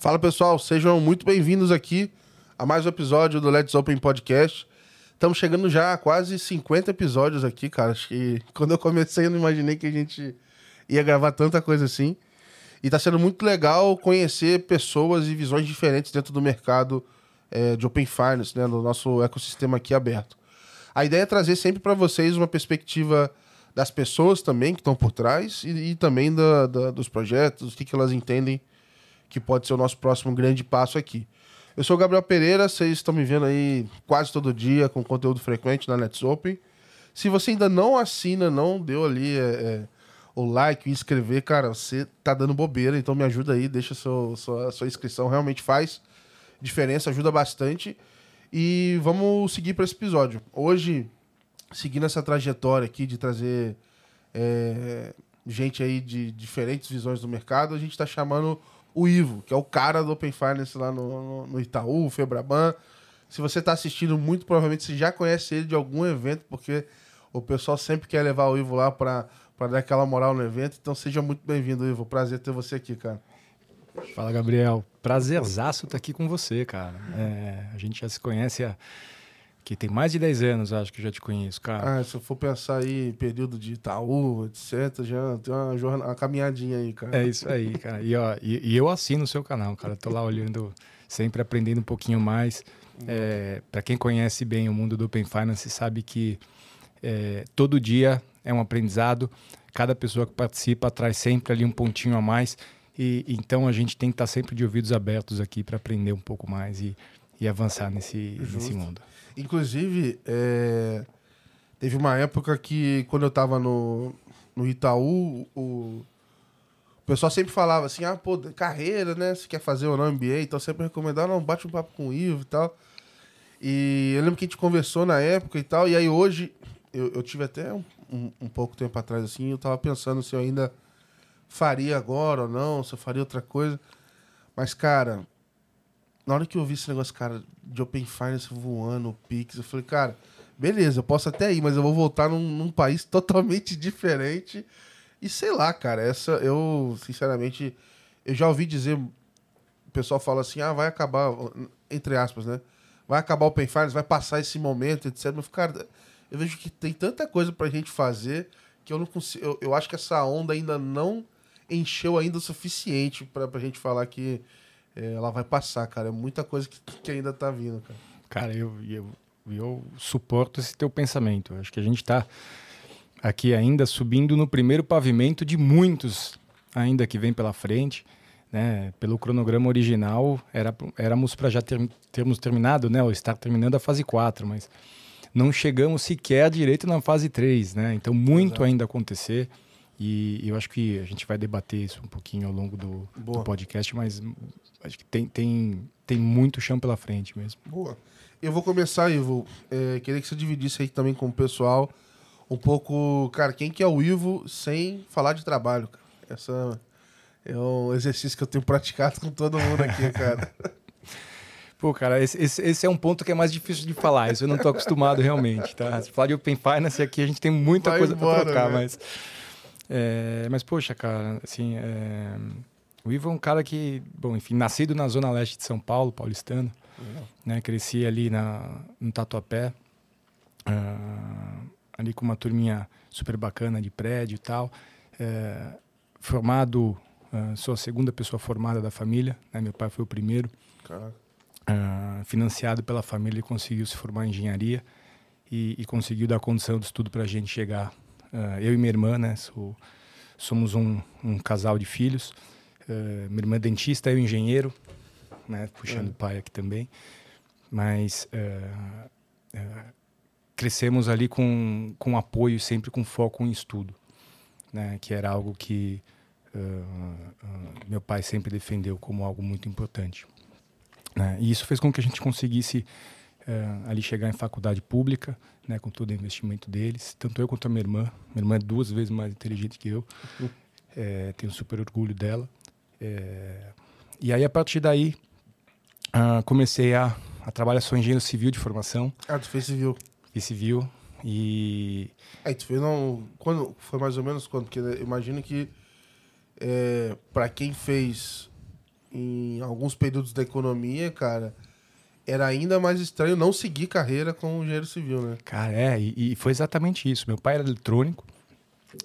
Fala pessoal, sejam muito bem-vindos aqui a mais um episódio do Let's Open Podcast. Estamos chegando já a quase 50 episódios aqui, cara. Acho que quando eu comecei eu não imaginei que a gente ia gravar tanta coisa assim. E tá sendo muito legal conhecer pessoas e visões diferentes dentro do mercado é, de Open Finance, né, no nosso ecossistema aqui aberto. A ideia é trazer sempre para vocês uma perspectiva das pessoas também que estão por trás e, e também da, da, dos projetos, o que, que elas entendem que pode ser o nosso próximo grande passo aqui. Eu sou o Gabriel Pereira, vocês estão me vendo aí quase todo dia com conteúdo frequente na Let's Open. Se você ainda não assina, não deu ali é, é, o like, o inscrever, cara, você tá dando bobeira, então me ajuda aí, deixa seu, sua, sua inscrição, realmente faz diferença, ajuda bastante. E vamos seguir para esse episódio. Hoje, seguindo essa trajetória aqui de trazer é, gente aí de diferentes visões do mercado, a gente está chamando o Ivo, que é o cara do Open Finance lá no, no Itaú, o Febraban. Se você está assistindo, muito provavelmente você já conhece ele de algum evento, porque o pessoal sempre quer levar o Ivo lá para dar aquela moral no evento. Então seja muito bem-vindo, Ivo. Prazer ter você aqui, cara. Fala, Gabriel. Prazerzaço estar aqui com você, cara. É, a gente já se conhece há que tem mais de 10 anos, acho que já te conheço, cara. Ah, se eu for pensar aí, período de Itaú, etc., já tem uma, jornada, uma caminhadinha aí, cara. É isso aí, cara. E, ó, e, e eu assino o seu canal, cara. Tô lá olhando, sempre aprendendo um pouquinho mais. É, para quem conhece bem o mundo do Open Finance, sabe que é, todo dia é um aprendizado. Cada pessoa que participa traz sempre ali um pontinho a mais. E então a gente tem que estar sempre de ouvidos abertos aqui para aprender um pouco mais e, e avançar nesse, nesse mundo. Inclusive, é, teve uma época que, quando eu estava no, no Itaú, o, o pessoal sempre falava assim: ah, pô, carreira, né? Se quer fazer ou não MBA, então sempre recomendava, não, bate um papo com o Ivo e tal. E eu lembro que a gente conversou na época e tal, e aí hoje, eu, eu tive até um, um, um pouco tempo atrás assim, eu tava pensando se eu ainda faria agora ou não, se eu faria outra coisa. Mas, cara, na hora que eu vi esse negócio, cara, de Open Finance voando, Pix, eu falei, cara, beleza, eu posso até ir, mas eu vou voltar num, num país totalmente diferente. E sei lá, cara, essa eu, sinceramente, eu já ouvi dizer, o pessoal fala assim, ah, vai acabar, entre aspas, né? Vai acabar o Open Finance, vai passar esse momento, etc. Mas, cara, eu vejo que tem tanta coisa pra gente fazer que eu não consigo. Eu, eu acho que essa onda ainda não encheu ainda o suficiente pra, pra gente falar que é, ela vai passar, cara. É muita coisa que, que ainda tá vindo, cara. Cara, eu, eu, eu suporto esse teu pensamento. Acho que a gente está aqui ainda subindo no primeiro pavimento de muitos ainda que vem pela frente. Né? Pelo cronograma original, era, éramos para já ter, termos terminado, né? ou estar terminando a fase 4, mas não chegamos sequer direito na fase 3. Né? Então, muito Exato. ainda acontecer. E eu acho que a gente vai debater isso um pouquinho ao longo do, do podcast, mas acho que tem, tem, tem muito chão pela frente mesmo. Boa. Eu vou começar, Ivo. É, queria que você dividisse aí também com o pessoal um pouco, cara, quem que é o Ivo sem falar de trabalho. Cara. Essa é um exercício que eu tenho praticado com todo mundo aqui, cara. Pô, cara, esse, esse, esse, é um ponto que é mais difícil de falar. Isso eu não estou acostumado realmente, tá? Se falar de Open Finance aqui, a gente tem muita Vai coisa para trocar, mas é, mas, poxa, cara, assim, é, o Ivo é um cara que, bom, enfim, nascido na zona leste de São Paulo, paulistano, uhum. né? Cresci ali na, no Tatuapé, uh, ali com uma turminha super bacana de prédio e tal. É, formado, uh, sou a segunda pessoa formada da família, né? Meu pai foi o primeiro. Uh, financiado pela família, ele conseguiu se formar em engenharia e, e conseguiu dar condição de estudo para a gente chegar Uh, eu e minha irmã, né? Sou, somos um, um, casal de filhos. Uh, minha irmã é dentista, eu engenheiro, né? Puxando o pai aqui também. Mas uh, crescemos ali com, com apoio, sempre com foco em estudo, né? Que era algo que meu pai sempre defendeu como algo muito importante. Né? E isso fez com que a gente conseguisse ali chegar em faculdade pública, né, com todo o investimento deles. Tanto eu quanto a minha irmã. Minha irmã é duas vezes mais inteligente que eu. É, tenho super orgulho dela. É, e aí, a partir daí, uh, comecei a, a trabalhar. Sou engenheiro civil de formação. Ah, tu fez civil? Fiz civil. E. Aí, tu fez não. Quando, foi mais ou menos quando? Porque imagino que. É, para quem fez em alguns períodos da economia, cara, era ainda mais estranho não seguir carreira com engenheiro civil, né? Cara, é, e, e foi exatamente isso. Meu pai era eletrônico.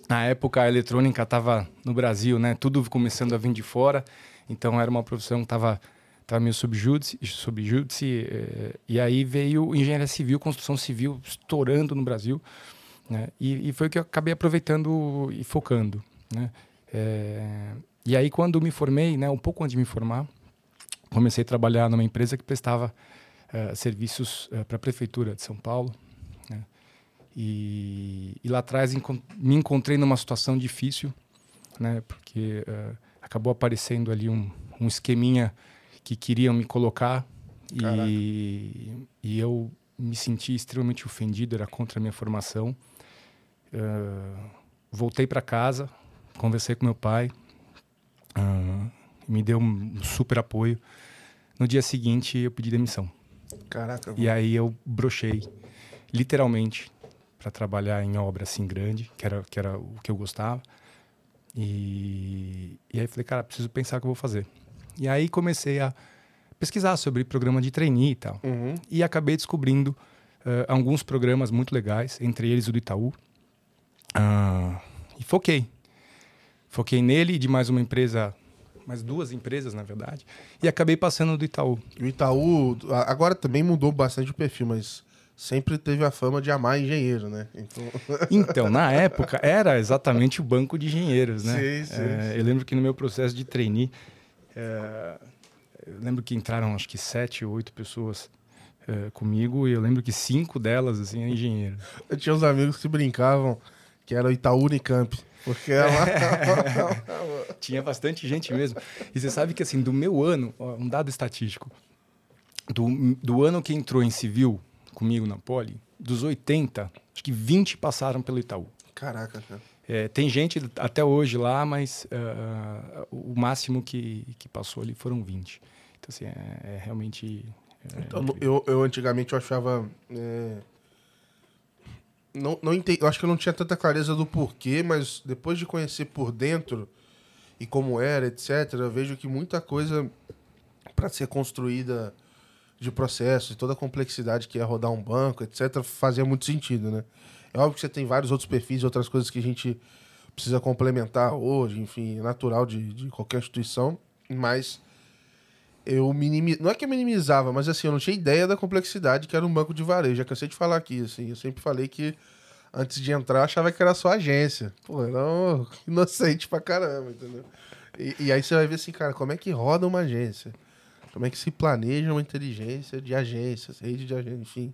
Na época, a eletrônica estava no Brasil, né? Tudo começando a vir de fora. Então, era uma profissão que estava tava meio subjúdice, subjúdice eh, e aí veio engenharia civil, construção civil estourando no Brasil. Né? E, e, foi o que eu acabei aproveitando e focando. Né? É, e aí, quando me formei, né, um pouco antes de me formar, comecei a trabalhar numa empresa que prestava uh, serviços uh, para a prefeitura de São Paulo. Né? E, e, lá atrás encont me encontrei numa situação difícil, né? porque uh, acabou aparecendo ali um, um esqueminha que queriam me colocar e, e eu me senti extremamente ofendido, era contra a minha formação. voltei para casa, conversei com meu pai, uh, me deu um super apoio. No dia seguinte, eu pedi demissão. Caraca. E aí eu brochei, literalmente, para trabalhar em obra assim grande, que era, que era o que eu gostava. E, e aí falei, cara, preciso pensar o que eu vou fazer. E aí comecei a pesquisar sobre programa de trainee e tal. Uhum. E acabei descobrindo uh, alguns programas muito legais, entre eles o do Itaú. Uh, e foquei. Foquei nele e de mais uma empresa, mais duas empresas, na verdade, e acabei passando do Itaú. O Itaú agora também mudou bastante o perfil, mas sempre teve a fama de amar engenheiro, né? Então, então na época, era exatamente o banco de engenheiros, né? Sim, sim, é, sim. Eu lembro que no meu processo de trainee, é, eu lembro que entraram acho que sete ou oito pessoas é, comigo e eu lembro que cinco delas, assim, eram engenheiros. Eu tinha uns amigos que brincavam que era o Itaú Unicamp. Porque ela... Tinha bastante gente mesmo. E você sabe que, assim, do meu ano, um dado estatístico, do, do ano que entrou em civil comigo na Poli, dos 80, acho que 20 passaram pelo Itaú. Caraca, cara. É, tem gente até hoje lá, mas uh, o máximo que, que passou ali foram 20. Então, assim, é, é realmente. É então, eu, eu antigamente eu achava. Não, não entendi, eu acho que eu não tinha tanta clareza do porquê, mas depois de conhecer por dentro e como era, etc., eu vejo que muita coisa para ser construída de processo e toda a complexidade que é rodar um banco, etc., fazia muito sentido, né? É óbvio que você tem vários outros perfis outras coisas que a gente precisa complementar hoje, enfim, é natural de, de qualquer instituição, mas eu minimizava, não é que eu minimizava, mas assim, eu não tinha ideia da complexidade que era um banco de varejo. Já cansei de falar aqui, assim, eu sempre falei que antes de entrar achava que era só agência. Pô, era um inocente pra caramba, entendeu? E, e, aí você vai ver assim, cara, como é que roda uma agência? Como é que se planeja uma inteligência de agências, rede de agências, enfim.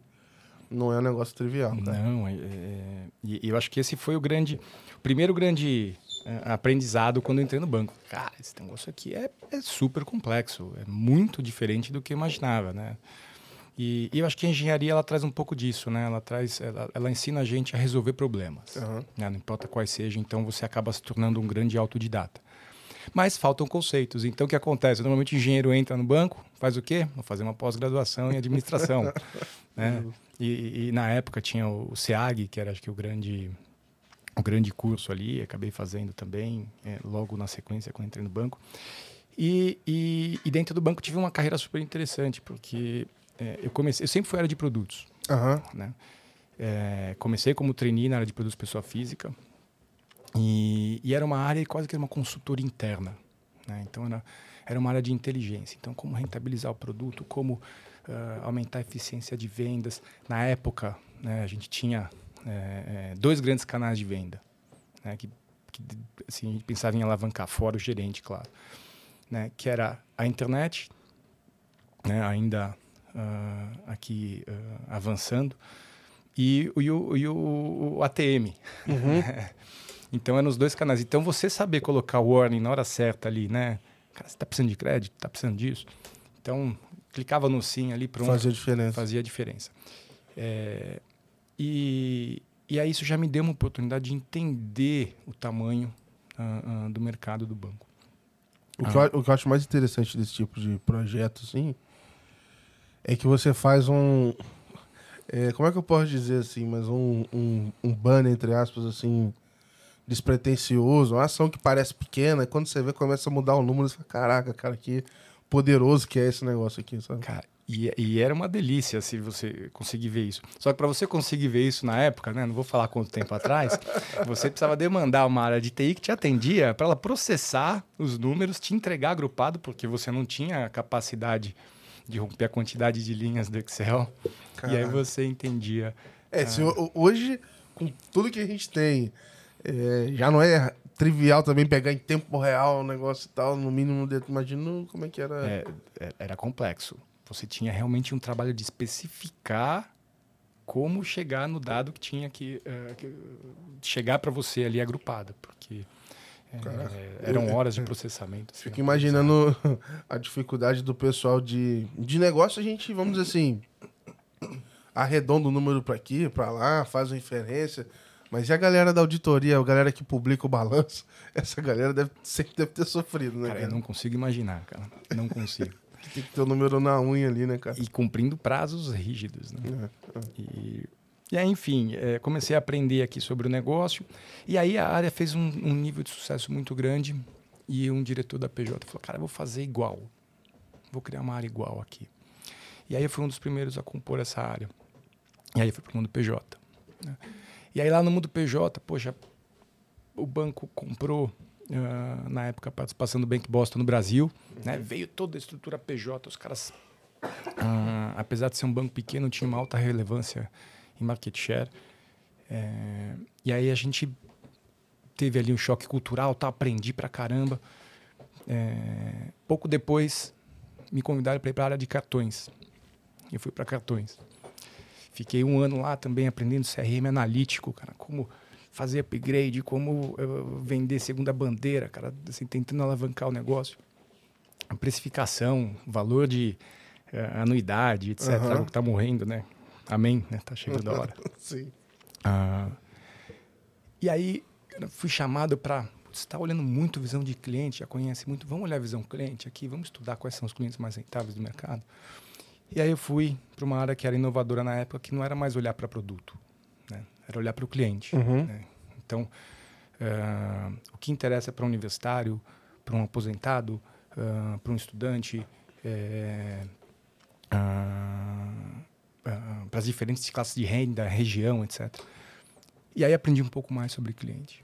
Não é um negócio trivial. Tá? Não, é, é, e eu acho que esse foi o grande, o primeiro grande aprendizado quando entrei no banco. Cara, esse negócio aqui é, é super complexo, é muito diferente do que eu imaginava, né? E, e, eu acho que a engenharia ela traz um pouco disso, né? Ela traz, ela, ela ensina a gente a resolver problemas, uhum. né? não importa quais sejam. Então você acaba se tornando um grande autodidata. Mas faltam conceitos. Então o que acontece? Normalmente o engenheiro entra no banco, faz o quê? Vou fazer uma pós-graduação em administração, né? E, e, na época tinha o SEAG, que era acho que o grande um grande curso ali, acabei fazendo também, é, logo na sequência, quando entrei no banco. E, e, e, dentro do banco tive uma carreira super interessante, porque é, eu comecei, eu sempre fui área de produtos. Uhum. Né? É, comecei como trainee na área de produtos pessoa física, e, e era uma área quase que uma consultoria interna. Né? Então era, era uma área de inteligência. Então, como rentabilizar o produto, como uh, aumentar a eficiência de vendas. Na época, né, a gente tinha é, é, dois grandes canais de venda, né, que, que assim, a gente pensava em alavancar, fora o gerente, claro, né, que era a internet, né, ainda uh, aqui uh, avançando, e, e, o, e o, o ATM. Uhum. então, eram os dois canais. Então, você saber colocar o warning na hora certa ali, né? Cara, você está precisando de crédito? Está precisando disso? Então, clicava no sim ali, pronto. Fazia diferença. Fazia diferença. É, e, e aí isso já me deu uma oportunidade de entender o tamanho uh, uh, do mercado do banco. O que, eu, o que, eu, acho mais interessante desse tipo de projeto, assim, é que você faz um. É, como é que eu posso dizer assim? Mas um, um, um banner, entre aspas, assim, despretensioso, uma ação que parece pequena, e quando você vê, começa a mudar o número, você fala, caraca, cara, que poderoso que é esse negócio aqui, sabe? Cara, e, e era uma delícia se você conseguir ver isso. Só que para você conseguir ver isso na época, né? Não vou falar quanto tempo atrás, você precisava demandar uma área de TI que te atendia para ela processar os números, te entregar agrupado, porque você não tinha a capacidade de romper a quantidade de linhas do Excel. Caraca. E aí você entendia. É, se, hoje, com tudo que a gente tem, é, já não é trivial também pegar em tempo real o negócio e tal, no mínimo, imagino como é que era. É, é era complexo. Você tinha realmente um trabalho de especificar como chegar no dado que tinha que, uh, que chegar para você ali agrupado, porque é, eram horas de processamento. Assim, Fico imaginando a dificuldade do pessoal de, de negócio. A gente, vamos dizer assim, arredonda o número para aqui, para lá, faz uma inferência. Mas e a galera da auditoria, a galera que publica o balanço? Essa galera deve, sempre deve ter sofrido, né? Cara, cara? eu não consigo imaginar, cara. Não consigo. Tem que ter o número na unha ali, né, cara? E cumprindo prazos rígidos, né? É, é. E, e aí, enfim, é, comecei a aprender aqui sobre o negócio. E aí a área fez um, um, nível de sucesso muito grande. E um diretor da PJ falou: Cara, eu vou fazer igual. Vou criar uma área igual aqui. E aí eu fui um dos primeiros a compor essa área. E aí fui para o mundo PJ. Né? E aí lá no mundo PJ, poxa, o banco comprou uh, na época a participação do Bank Boston no Brasil. Uhum. Né? Veio toda a estrutura PJ, os caras, uh, apesar de ser um banco pequeno, tinha uma alta relevância em market share. É, e aí a gente teve ali um choque cultural, tá? aprendi pra caramba. É, pouco depois, me convidaram para ir para a área de cartões. Eu fui para cartões. Fiquei um ano lá também aprendendo CRM analítico, cara, como fazer upgrade, como uh, vender segunda bandeira, cara, assim, tentando alavancar o negócio. A precificação, valor de uh, anuidade, etc. Uhum. que tá morrendo, né? Amém, né? Tá chegando a hora. Sim. Uh, e aí, fui chamado para você está olhando muito visão de cliente, já conhece muito. Vamos olhar a visão cliente aqui, vamos estudar quais são os clientes mais rentáveis do mercado. E aí eu fui para uma área que era inovadora na época, que não era mais olhar para produto, era olhar para o cliente. Uhum. Né? Então, uh, o que interessa para um universitário, para um aposentado, uh, para um estudante, é, uh, para as diferentes classes de renda, região, etc. E aí aprendi um pouco mais sobre cliente.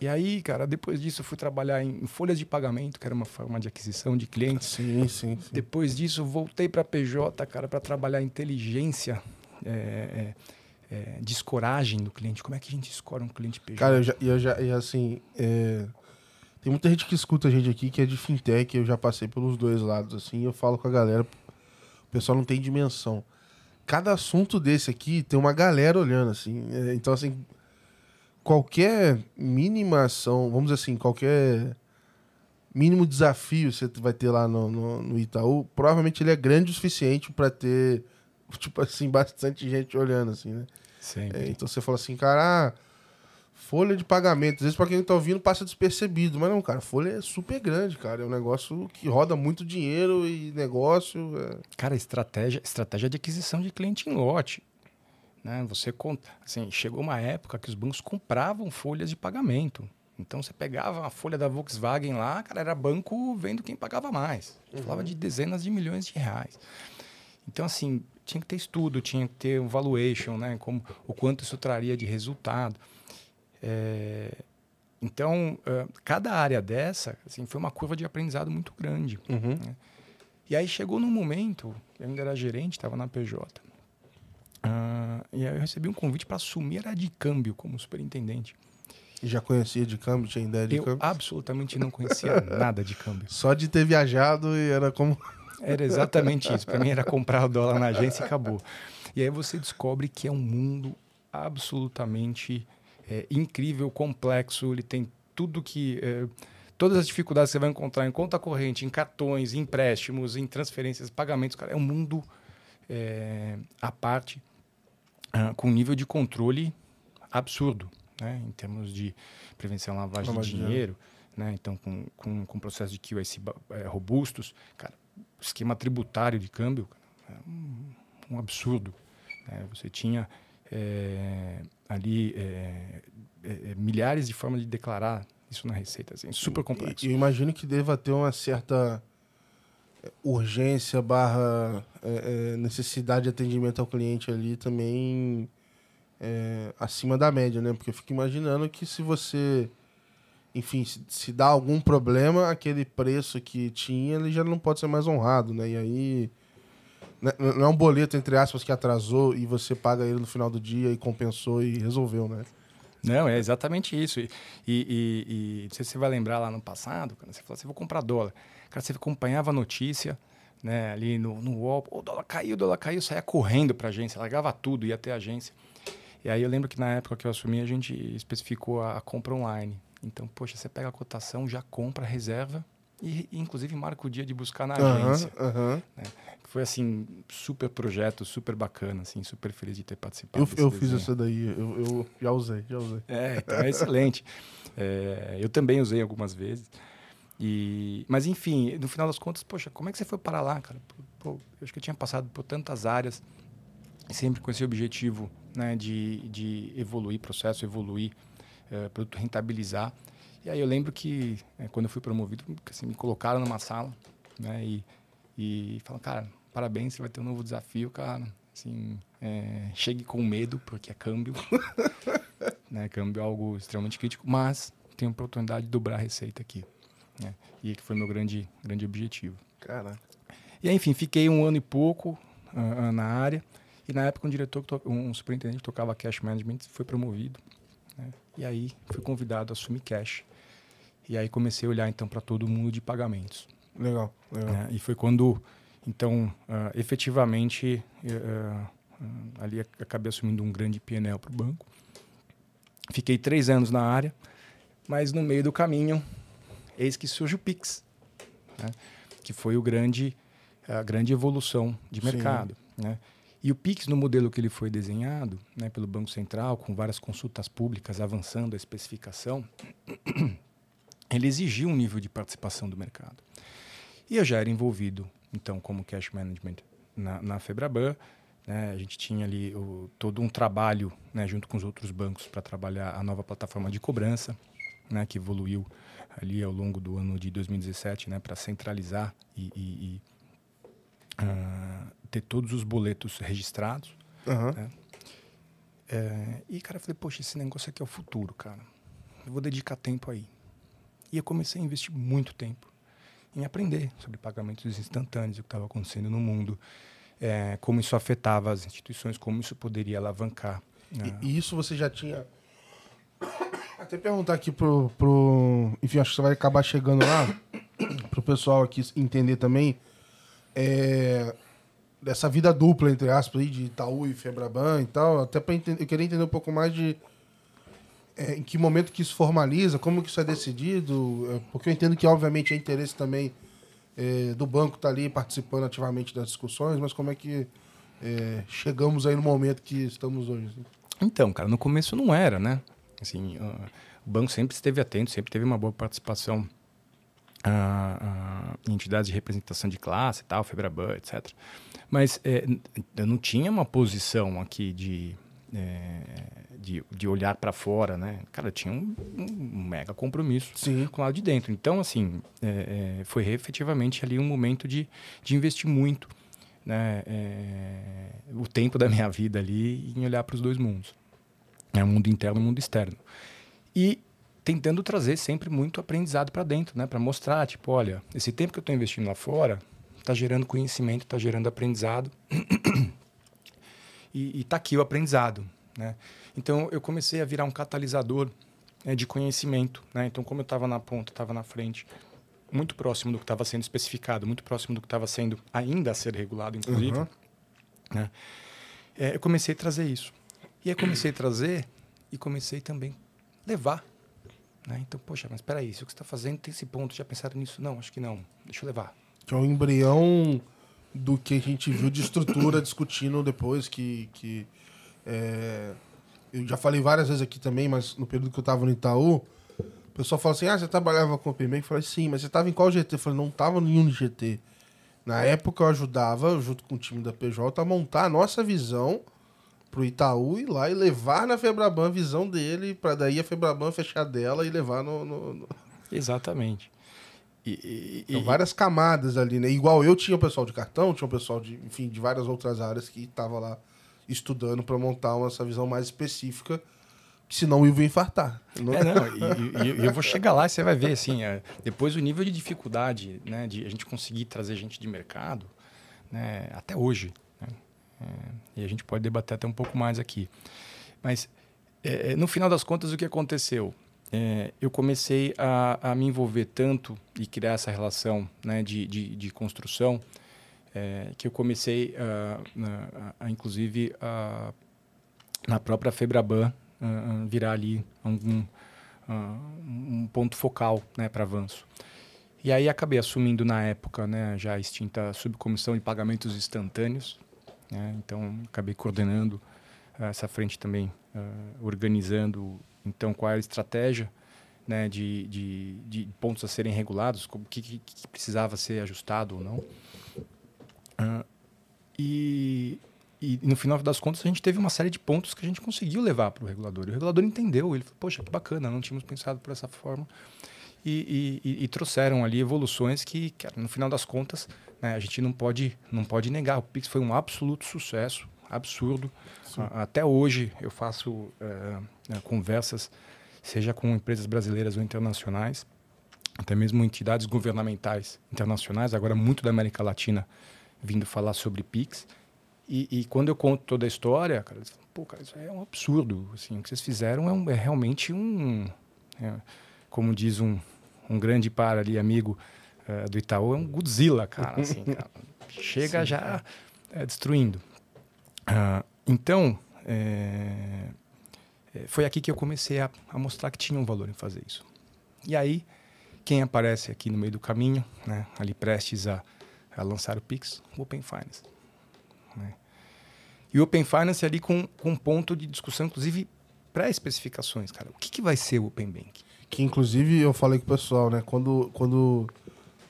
E aí, cara, depois disso eu fui trabalhar em folhas de pagamento, que era uma forma de aquisição de clientes. Sim, sim. sim. Depois disso, voltei para PJ, cara, para trabalhar inteligência. É, é, é, de escoragem do cliente? Como é que a gente escora um cliente PJ? Cara, eu já, eu já e assim, é, tem muita gente que escuta a gente aqui que é de fintech, eu já passei pelos dois lados, assim, eu falo com a galera, o pessoal não tem dimensão. Cada assunto desse aqui tem uma galera olhando, assim, é, então, assim, qualquer mínima ação, vamos dizer assim, qualquer mínimo desafio você vai ter lá no, no, no Itaú, provavelmente ele é grande o suficiente para ter tipo assim, bastante gente olhando, assim, né? É, então você fala assim, cara, ah, folha de pagamento. Às vezes, pra quem tá ouvindo, passa despercebido. Mas não, cara, folha é super grande, cara. É um negócio que roda muito dinheiro e negócio. É... Cara, estratégia, estratégia de aquisição de cliente em lote. Né? Você conta. Assim, chegou uma época que os bancos compravam folhas de pagamento. Então você pegava a folha da Volkswagen lá, cara, era banco vendo quem pagava mais. Uhum. Falava de dezenas de milhões de reais. Então, assim, tinha que ter estudo, tinha que ter um valuation, né? Como, o quanto isso traria de resultado. É, então, uh, cada área dessa assim, foi uma curva de aprendizado muito grande. Uhum. Né? E aí chegou num momento, eu ainda era gerente, estava na PJ. Uh, ah, e aí eu recebi um convite para assumir a de câmbio como superintendente. E já conhecia de câmbio, tinha ideia de eu câmbio? absolutamente não conhecia nada de câmbio. Só de ter viajado e era como era exatamente isso. Para mim era comprar o dólar na agência e acabou. E aí você descobre que é um mundo absolutamente é, incrível, complexo. Ele tem tudo que. É, todas as dificuldades que você vai encontrar em conta corrente, em cartões, em empréstimos, em transferências, pagamentos. Cara, é um mundo é, à parte, uh, com nível de controle absurdo, né? em termos de prevenção à lavagem de dinheiro. Né? Então, com, com, com processos de QIC é, robustos. Cara, esquema tributário de câmbio, é um, um absurdo. Né? Você tinha é, ali é, é, milhares de formas de declarar isso na receita, assim, super complexo. Eu imagino que deva ter uma certa urgência barra necessidade de atendimento ao cliente ali também acima da média, né? Porque eu fico imaginando que se você, enfim, se, se, dá algum problema, aquele preço que tinha, ele já não pode ser mais honrado, né? E aí né, não é um boleto, entre aspas, que atrasou e você paga ele no final do dia e compensou e resolveu, né? Não, é exatamente isso. E, e, e, se você vai lembrar lá no passado, quando você falou assim, vou comprar dólar. Cara, você acompanhava a notícia, né, ali no, no UOL, o dólar caiu, o dólar caiu, saía correndo para a agência, largava tudo, ia até a agência. E aí eu lembro que na época que eu assumi, a gente especificou a, a compra online. Então, poxa, você pega a cotação, já compra, reserva e, inclusive marca o dia de buscar na agência. Uhum, né? Foi assim, super projeto, super bacana, assim, super feliz de ter participado. Eu, eu fiz isso daí, eu, eu, já usei, já usei. É, então é excelente. É, eu também usei algumas vezes. E, mas enfim, no final das contas, poxa, como é que você foi para lá, cara? Pô, eu acho que eu tinha passado por tantas áreas, sempre com esse objetivo né, de, de evoluir processo, evoluir, é, produto rentabilizar. E aí eu lembro que é, quando eu fui promovido, assim, me colocaram numa sala né, e, e falaram, cara, parabéns, você vai ter um novo desafio, cara. Assim, é, chegue com medo, porque é câmbio. né, câmbio é algo extremamente crítico, mas tem a oportunidade de dobrar a receita aqui. Né? E que foi meu grande, grande objetivo. Caraca. E aí, enfim, fiquei um ano e pouco uh, na área. E na época um diretor, um superintendente que tocava cash management foi promovido. Né? E aí fui convidado a assumir cash. E aí comecei a olhar então para todo mundo de pagamentos. Legal, legal. Né? E foi quando, então, uh, efetivamente, uh, ali acabei assumindo um grande PNL para o banco. Fiquei três anos na área, mas no meio do caminho eis que surge o Pix, né? que foi o grande, a grande evolução de mercado. Né? E o Pix, no modelo que ele foi desenhado né, pelo Banco Central, com várias consultas públicas avançando a especificação, ele exigia um nível de participação do mercado. E eu já era envolvido, então, como cash management na, na Febraban. Né? A gente tinha ali o, todo um trabalho né, junto com os outros bancos para trabalhar a nova plataforma de cobrança, né, que evoluiu ali ao longo do ano de 2017, né, para centralizar e, e, e uh, ter todos os boletos registrados. Uhum. Né? É, e, cara, eu falei, poxa, esse negócio aqui é o futuro, cara. Eu vou dedicar tempo aí. E eu comecei a investir muito tempo em aprender sobre pagamentos instantâneos, o que estava acontecendo no mundo, é, como isso afetava as instituições, como isso poderia alavancar. Né? E, e isso você já tinha até perguntar aqui pro, pro. Enfim, acho que você vai acabar chegando lá. Pro pessoal aqui entender também. É, dessa vida dupla, entre aspas, aí, de Itaú e Febraban e tal. Até entender, eu queria entender um pouco mais de. É, em que momento que isso formaliza, como que isso é decidido. É, porque eu entendo que, obviamente, é interesse também é, do banco estar tá ali participando ativamente das discussões, mas como é que é, chegamos aí no momento que estamos hoje? Assim? Então, cara, no começo não era, né? Assim, uh, o banco sempre esteve atento, sempre teve uma boa participação em entidades de representação de classe, tal, Febraban, etc. Mas é, eu não tinha uma posição aqui de, é, de, de, olhar para fora, né? Cara, tinha um, um, mega compromisso Sim. com o lado de dentro. Então, assim, é, é, foi efetivamente ali um momento de, de investir muito né, é, o tempo da minha vida ali em olhar para os dois mundos. É o mundo interno e o mundo externo. E tentando trazer sempre muito aprendizado para dentro, né? Para mostrar, tipo, olha, esse tempo que eu estou investindo lá fora está gerando conhecimento, está gerando aprendizado. e está aqui o aprendizado, né? Então eu comecei a virar um catalisador né, de conhecimento, né? Então como eu estava na ponta, estava na frente, muito próximo do que estava sendo especificado, muito próximo do que estava sendo ainda a ser regulado, inclusive, uhum. né? É, eu comecei a trazer isso. E aí comecei a trazer e comecei também a levar. Né? Então, poxa, mas espera se o que você está fazendo tem esse ponto, já pensaram nisso? Não, acho que não. Deixa eu levar. Que é o embrião do que a gente viu de estrutura discutindo depois que... que é... Eu já falei várias vezes aqui também, mas no período que eu estava no Itaú, o pessoal fala assim, ah, você trabalhava com o PME? Eu falei, sim, mas você estava em qual GT? Eu falei, não estava em nenhum GT. Na época eu ajudava, junto com o time da PJ, a montar a nossa visão pro Itaú ir lá e levar na Febraban a visão dele, para daí a Febraban fechar dela e levar no. no, no... Exatamente. E, e, várias camadas ali, né? Igual eu tinha o pessoal de cartão, tinha o pessoal de, enfim, de várias outras áreas que estava lá estudando para montar uma, essa visão mais específica, senão eu vou infartar. Não... É, não, e, e, eu vou chegar lá e você vai ver, assim, é, depois o nível de dificuldade, né, de a gente conseguir trazer gente de mercado, né, até hoje, né, é, e a gente pode debater até um pouco mais aqui. Mas, é, é no final das contas, o que aconteceu? é, eu comecei a, a, me envolver tanto e criar essa relação né, de, de, de construção é, que eu comecei, a, a, a inclusive, na própria Febraban, virar ali um, um ponto focal né, para avanço. E aí acabei assumindo na época né, já extinta subcomissão de pagamentos instantâneos. Né, então acabei coordenando essa frente também, uh, organizando então, qual é a estratégia né, de, de, de, pontos a serem regulados, o que, que, que, precisava ser ajustado ou não. Uh, e, e, no final das contas, a gente teve uma série de pontos que a gente conseguiu levar para o regulador. E o regulador entendeu, ele falou, poxa, que bacana, não tínhamos pensado por essa forma. E, e, e trouxeram ali evoluções que no final das contas, né, a gente não pode, não pode negar. O Pix foi um absoluto sucesso, absurdo. Até hoje eu faço é, conversas, seja com empresas brasileiras ou internacionais, até mesmo entidades governamentais internacionais, agora muito da América Latina, vindo falar sobre PIX. E, e quando eu conto toda a história, cara, eles falam, pô, cara, isso é um absurdo. Assim, o que vocês fizeram é, um, é realmente um. É, como diz um, um grande par ali, amigo uh, do Itaú, é um Godzilla, cara. Assim, cara. Chega Sim, já é, destruindo. Uh, então, é, é, foi aqui que eu comecei a, a, mostrar que tinha um valor em fazer isso. E aí, quem aparece aqui no meio do caminho, né, ali prestes a, a lançar o Pix, o Open Finance. Né? E o Open Finance ali com, com um ponto de discussão, inclusive, pré-especificações, cara. O que, que vai ser o Open Bank? Que, inclusive, eu falei com o pessoal, né? Quando, quando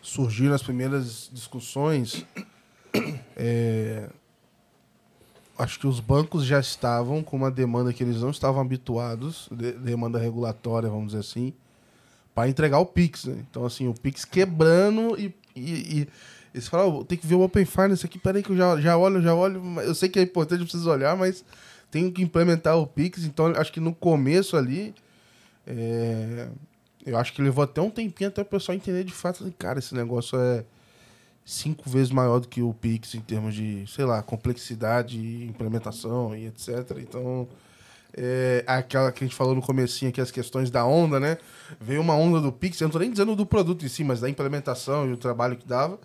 surgiram as primeiras discussões, é, acho que os bancos já estavam com uma demanda que eles não estavam habituados, de, demanda regulatória, vamos dizer assim, para entregar o Pix. Né? Então, assim, o Pix quebrando e, e, e eles falaram, oh, tem que ver o Open Finance aqui, peraí que eu já, já olho, já olho. Eu sei que é importante, preciso olhar, mas tenho que implementar o Pix. Então, acho que no começo ali, é, eu acho que levou até um tempinho até o pessoal entender de fato, cara, esse negócio é cinco vezes maior do que o Pix em termos de, sei lá, complexidade, implementação e etc. Então, é, aquela que a gente falou no comecinho aqui, as questões da onda, né? Veio uma onda do Pix, eu não tô nem dizendo do produto em si, mas da implementação e o trabalho que dava.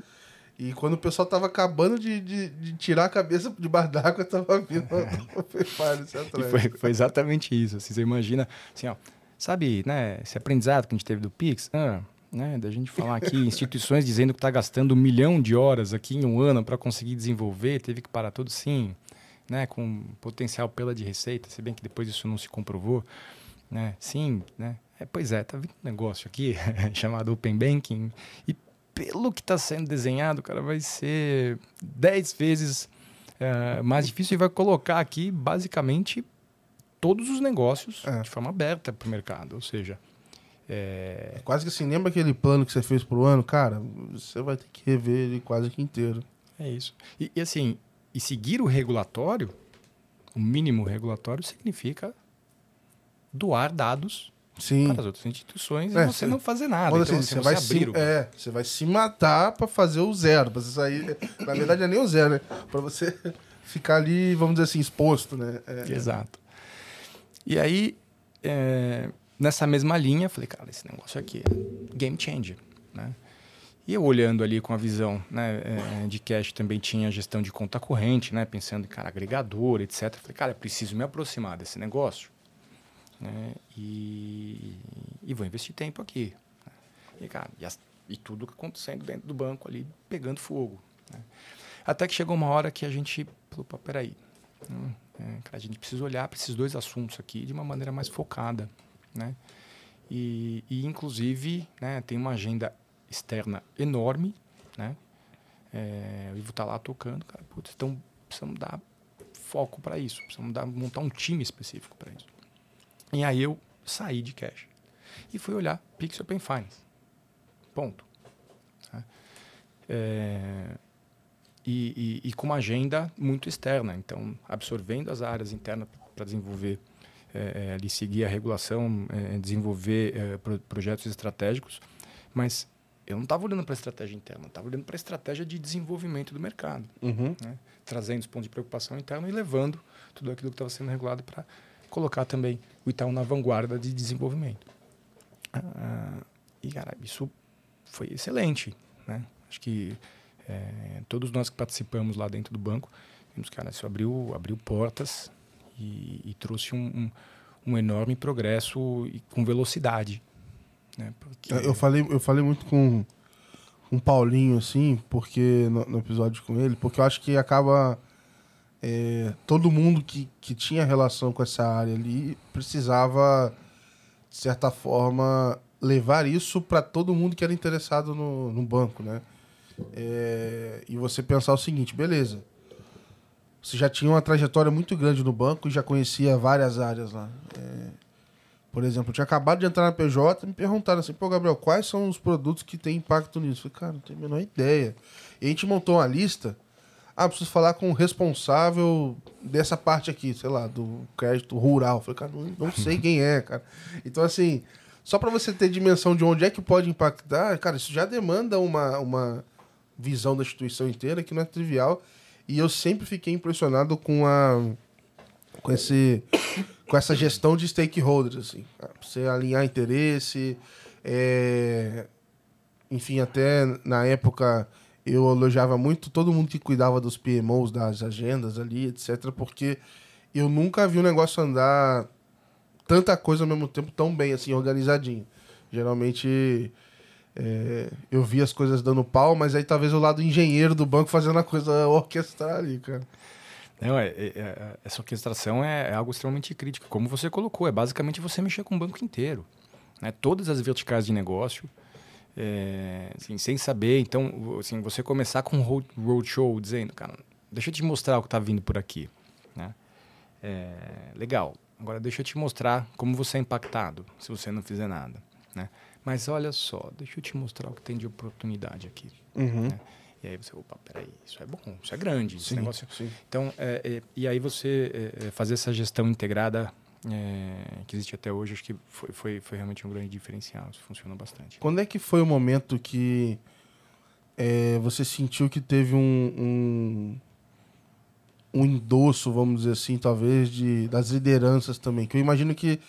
E quando o pessoal tava acabando de, de, de tirar a cabeça de bar d'água, tava vindo é. o foi, foi exatamente isso. Assim, você imagina, assim, ó, sabe, né, esse aprendizado que a gente teve do Pix? Ah, né, da gente falar aqui, instituições dizendo que está gastando um milhão de horas aqui em um ano para conseguir desenvolver, teve que parar tudo sim, né, com potencial pela de receita, se bem que depois isso não se comprovou, né, sim, né, é, pois é, tá vindo um negócio aqui chamado Open Banking e pelo que está sendo desenhado, cara, vai ser dez vezes é, mais difícil e vai colocar aqui basicamente todos os negócios é. de forma aberta para o mercado, ou seja, é... é... Quase que assim, lembra aquele plano que você fez pro ano? Cara, você vai ter que rever ele quase que inteiro. É isso. E, e assim, e seguir o regulatório, o mínimo regulatório, significa doar dados Sim. para as outras instituições é, e você sim. não fazer nada. Então, assim, assim, você, vai se, o... é, você vai se matar para fazer o zero, para você sair. Na verdade, é nem o zero, né? Para você ficar ali, vamos dizer assim, exposto, né? É, Exato. E aí, é, nessa mesma linha, falei, cara, esse negócio aqui é game changer, né? E eu olhando ali com a visão né, é, de cash também tinha gestão de conta corrente, né? Pensando em cara, agregador, etc. Falei, cara, preciso me aproximar desse negócio. Né? E, e vou investir tempo aqui. Né? E, cara, e, as, e tudo acontecendo dentro do banco ali, pegando fogo. Né? Até que chegou uma hora que a gente falou, peraí. Né? Cara, a gente precisa olhar para esses dois assuntos aqui de uma maneira mais focada né? E, e inclusive, né, tem uma agenda externa enorme, né? É, o Ivo tá lá tocando, cara, putz, então precisamos dar foco para isso, precisamos dar, montar um time específico para isso. E aí eu saí de cash e fui olhar Pix Open Finance. Ponto. É, e, e, e, com uma agenda muito externa, então absorvendo as áreas internas para desenvolver, é, seguir a regulação, é, desenvolver pro, projetos estratégicos, mas eu não estava olhando para a estratégia interna, estava olhando para a estratégia de desenvolvimento do mercado, uhum. né? trazendo os pontos de preocupação interna e levando tudo aquilo que estava sendo regulado para colocar também o Itaú na vanguarda de desenvolvimento. Ah, e, cara, isso foi excelente. Né? Acho que é, todos nós que participamos lá dentro do banco, vimos cara, isso abriu, abriu portas e, e trouxe um, um, um, enorme progresso e com velocidade. Né? Porque... Eu, falei, eu falei muito com um Paulinho, assim, porque no, no, episódio com ele, porque eu acho que acaba. É, todo mundo que, que tinha relação com essa área ali precisava, de certa forma, levar isso para todo mundo que era interessado no, no banco, né? É, e você pensar o seguinte, beleza. Você já tinha uma trajetória muito grande no banco e já conhecia várias áreas lá. É, por exemplo, eu tinha acabado de entrar na PJ e me perguntaram assim, pô, Gabriel, quais são os produtos que têm impacto nisso? Eu falei, cara, não tenho a menor ideia. E a gente montou uma lista. Ah, preciso falar com o responsável dessa parte aqui, sei lá, do crédito rural. Eu falei, cara, não, não sei quem é, cara. Então, assim, só para você ter dimensão de onde é que pode impactar, cara, isso já demanda uma, uma visão da instituição inteira que não é trivial. E eu sempre fiquei impressionado com a com esse com essa gestão de stakeholders assim, você alinhar interesse, é... enfim, até na época eu elogiava muito todo mundo que cuidava dos PMOs, das agendas ali, etc, porque eu nunca vi um negócio andar tanta coisa ao mesmo tempo tão bem assim, organizadinho. Geralmente é, eu vi as coisas dando pau, mas aí talvez o lado engenheiro do banco fazendo a coisa orquestrar ali, cara. Não, é, é, é, essa orquestração é, é, algo extremamente crítico. Como você colocou, é basicamente você mexer com o banco inteiro. Né? Todas as verticais de negócio, é, assim, sem saber. Então, assim, você começar com um roadshow dizendo, cara, deixa eu te mostrar o que está vindo por aqui. Né? Legal. Agora, deixa eu te mostrar como você é impactado se você não fizer nada. Né? Mas olha só, deixa eu te mostrar o que tem de oportunidade aqui. Uhum. Né? E aí você, opa, peraí, isso é bom, isso é grande, sim, esse negócio. Sim. Então, é, é, e aí você é, é, fazer essa gestão integrada é, que existe até hoje, acho que foi, foi, foi realmente um grande diferencial, isso funcionou bastante. Quando é que foi o momento que é, você sentiu que teve um, um, um endosso, vamos dizer assim, talvez, de, das lideranças também? Que eu imagino que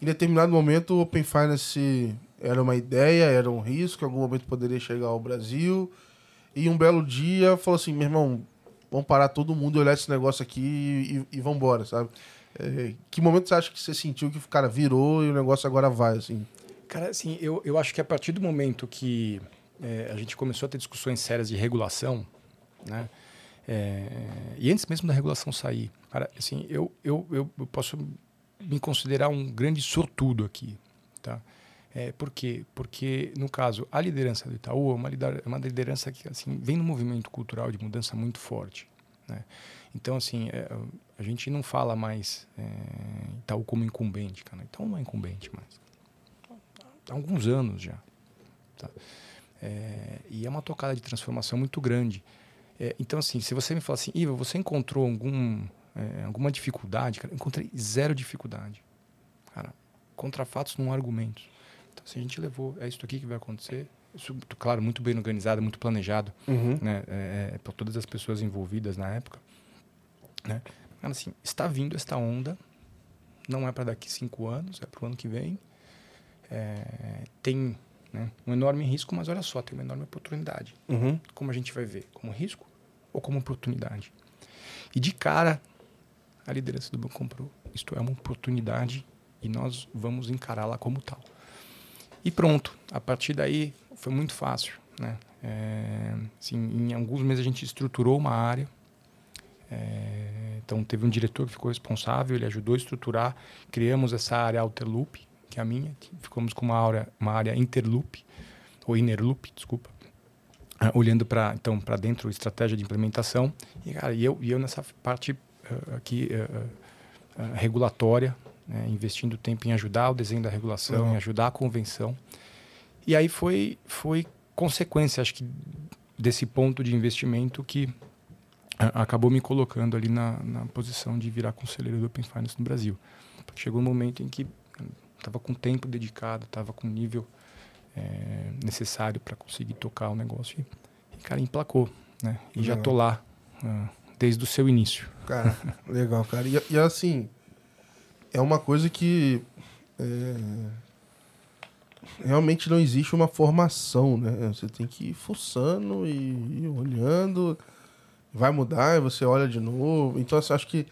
em determinado momento o Open Finance era uma ideia, era um risco, em algum momento poderia chegar ao Brasil. E um belo dia falou assim: meu irmão, vamos parar todo mundo e olhar esse negócio aqui e, e embora, sabe? É, que momento você acha que você sentiu que o cara virou e o negócio agora vai, assim? Cara, assim, eu, eu acho que a partir do momento que é, a gente começou a ter discussões sérias de regulação, né? É, e antes mesmo da regulação sair, cara, assim, eu, eu, eu posso me considerar um grande sortudo aqui, tá? É, por quê? Porque, no caso, a liderança do Itaú é uma, é uma liderança que assim, vem num movimento cultural de mudança muito forte. Né? Então, assim, é, a gente não fala mais é, Itaú como incumbente, cara. Itaú não é incumbente mais. Há alguns anos já. Tá? É, e é uma tocada de transformação muito grande. É, então, assim, se você me fala assim, Iva, você encontrou algum, é, alguma dificuldade? Cara, encontrei zero dificuldade. Cara, contra fatos não argumentos. Então, assim, a gente levou, é isso aqui que vai acontecer. Isso, claro, muito bem organizado, muito planejado, uhum. né? É, é, por todas as pessoas envolvidas na época, né? Mas, assim, está vindo esta onda, não é para daqui cinco anos, é para o ano que vem. É, tem né, um enorme risco, mas olha só, tem uma enorme oportunidade. Uhum. Como a gente vai ver? Como risco ou como oportunidade? E de cara, a liderança do banco comprou. Isto é uma oportunidade e nós vamos encará-la como tal. E pronto, a partir daí foi muito fácil. Né? É, assim, em alguns meses a gente estruturou uma área. É, então teve um diretor que ficou responsável, ele ajudou a estruturar. Criamos essa área Outer Loop, que é a minha. Ficamos com uma área, uma área Interloop, ou Inner Loop, desculpa. Uh, olhando para então para dentro estratégia de implementação e cara eu e eu nessa parte uh, aqui regulatória, né, investindo tempo em ajudar o desenho da regulação, uhum. em ajudar a convenção. E aí foi, foi consequência, acho que, desse ponto de investimento que acabou me colocando ali na, na posição de virar conselheiro do Open Finance no Brasil. Porque chegou um momento em que estava com tempo dedicado, estava com nível é, necessário para conseguir tocar o negócio. E, cara, emplacou, né? E já tô lá uh, desde o seu início. Cara, legal, cara. E, e, assim, é uma coisa que é, realmente não existe uma formação, né? Você tem que ir fuçando e, e olhando vai mudar, e você olha de novo. Então, assim, acho que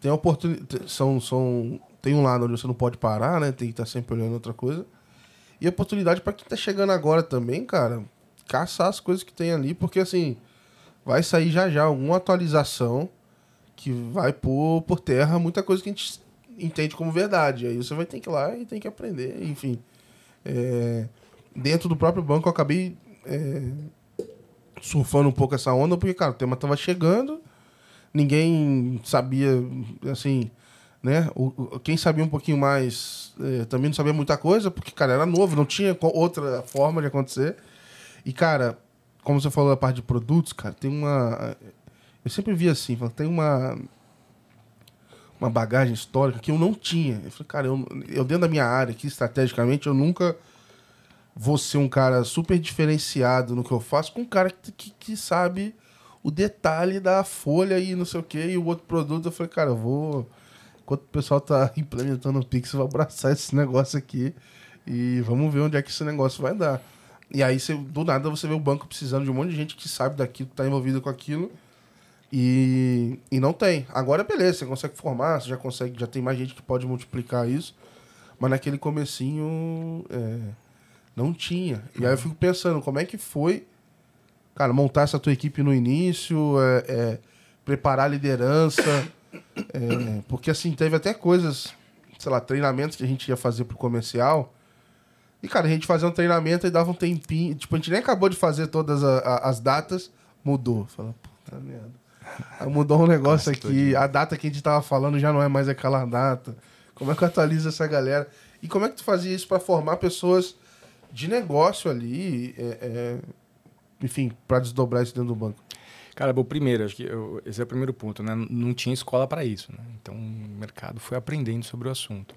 tem oportunidade. São, são, tem um lado onde você não pode parar, né? Tem que estar sempre olhando outra coisa. E oportunidade para quem tá chegando agora também, cara, caçar as coisas que tem ali, porque assim, vai sair já já alguma atualização que vai pôr por terra muita coisa que a gente entende como verdade. Aí você vai ter que ir lá e tem que aprender, enfim. É, dentro do próprio banco eu acabei é, surfando um pouco essa onda, porque, cara, o tema tava chegando, ninguém sabia, assim, né? O, quem sabia um pouquinho mais é, também não sabia muita coisa, porque, cara, era novo, não tinha outra forma de acontecer. E, cara, como você falou da parte de produtos, cara, tem uma. Eu sempre vi assim, tem uma. Uma bagagem histórica que eu não tinha. Eu falei, cara, eu, eu dentro da minha área aqui, estrategicamente, eu nunca vou ser um cara super diferenciado no que eu faço com um cara que, que, que sabe o detalhe da folha e não sei o que, e o outro produto. Eu falei, cara, eu vou. Enquanto o pessoal tá implementando o Pix, eu vou abraçar esse negócio aqui e vamos ver onde é que esse negócio vai dar. E aí, você, do nada, você vê o banco precisando de um monte de gente que sabe daquilo, que tá envolvido com aquilo. E, e não tem. Agora, beleza, você consegue formar, você já consegue, já tem mais gente que pode multiplicar isso. Mas naquele comecinho, é, não tinha. E aí eu fico pensando, como é que foi, cara, montar essa tua equipe no início, é, é, preparar a liderança. É, porque assim, teve até coisas, sei lá, treinamentos que a gente ia fazer pro comercial. E, cara, a gente fazia um treinamento e dava um tempinho. Tipo, a gente nem acabou de fazer todas a, a, as datas, mudou. Fala, puta merda. Mudou um negócio aqui, a data que a gente tava falando já não é mais aquela data. Como é que eu atualizo essa galera? E como é que tu fazia isso para formar pessoas de negócio ali, é, é, enfim, para desdobrar isso dentro do banco? Cara, bom, primeiro, acho que eu, esse é o primeiro ponto, né? Não tinha escola para isso, né? Então o mercado foi aprendendo sobre o assunto,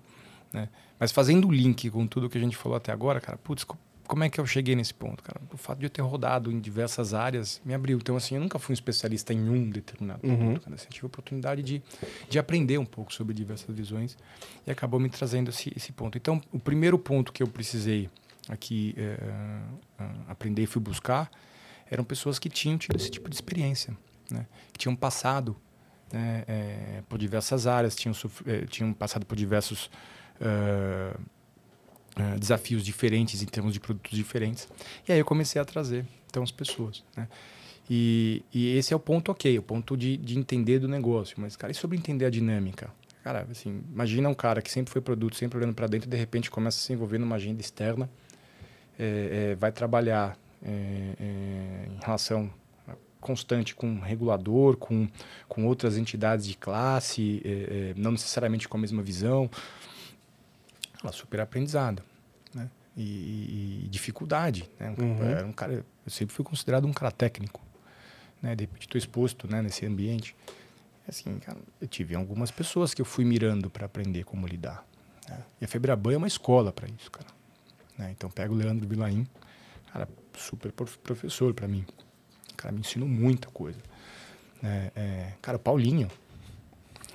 né? Mas fazendo o link com tudo que a gente falou até agora, cara, putz, como é que eu cheguei nesse ponto, cara? O fato de eu ter rodado em diversas áreas me abriu. Então, assim, eu nunca fui um especialista em um determinado uhum. ponto. Cara. Assim, eu tive a oportunidade de, de aprender um pouco sobre diversas visões e acabou me trazendo esse, esse ponto. Então, o primeiro ponto que eu precisei aqui é, aprender e fui buscar eram pessoas que tinham tido esse tipo de experiência, né? que tinham passado né, é, por diversas áreas, tinham, tinham passado por diversos uh, uh, desafios diferentes em termos de produtos diferentes. E aí eu comecei a trazer então as pessoas. Né? E, e, esse é o ponto ok, o ponto de, de entender do negócio. Mas, cara, e sobre entender a dinâmica? Cara, assim, imagina um cara que sempre foi produto, sempre olhando para dentro, de repente começa a se envolver numa agenda externa é, é, vai trabalhar é, é, em relação constante com regulador, com, com outras entidades de classe, é, não necessariamente com a mesma visão. Ela super aprendizada. Né? E, e, dificuldade. Né? Um, uhum. um cara, eu sempre fui considerado um cara técnico. Né? De repente estou exposto né, nesse ambiente. Assim, cara, eu tive algumas pessoas que eu fui mirando para aprender como lidar. Né? E a Febraban é uma escola para isso, cara. Né? Então, pego o Leandro Vilaim, cara, super professor para mim. O cara me ensinou muita coisa. É, é, cara, Paulinho.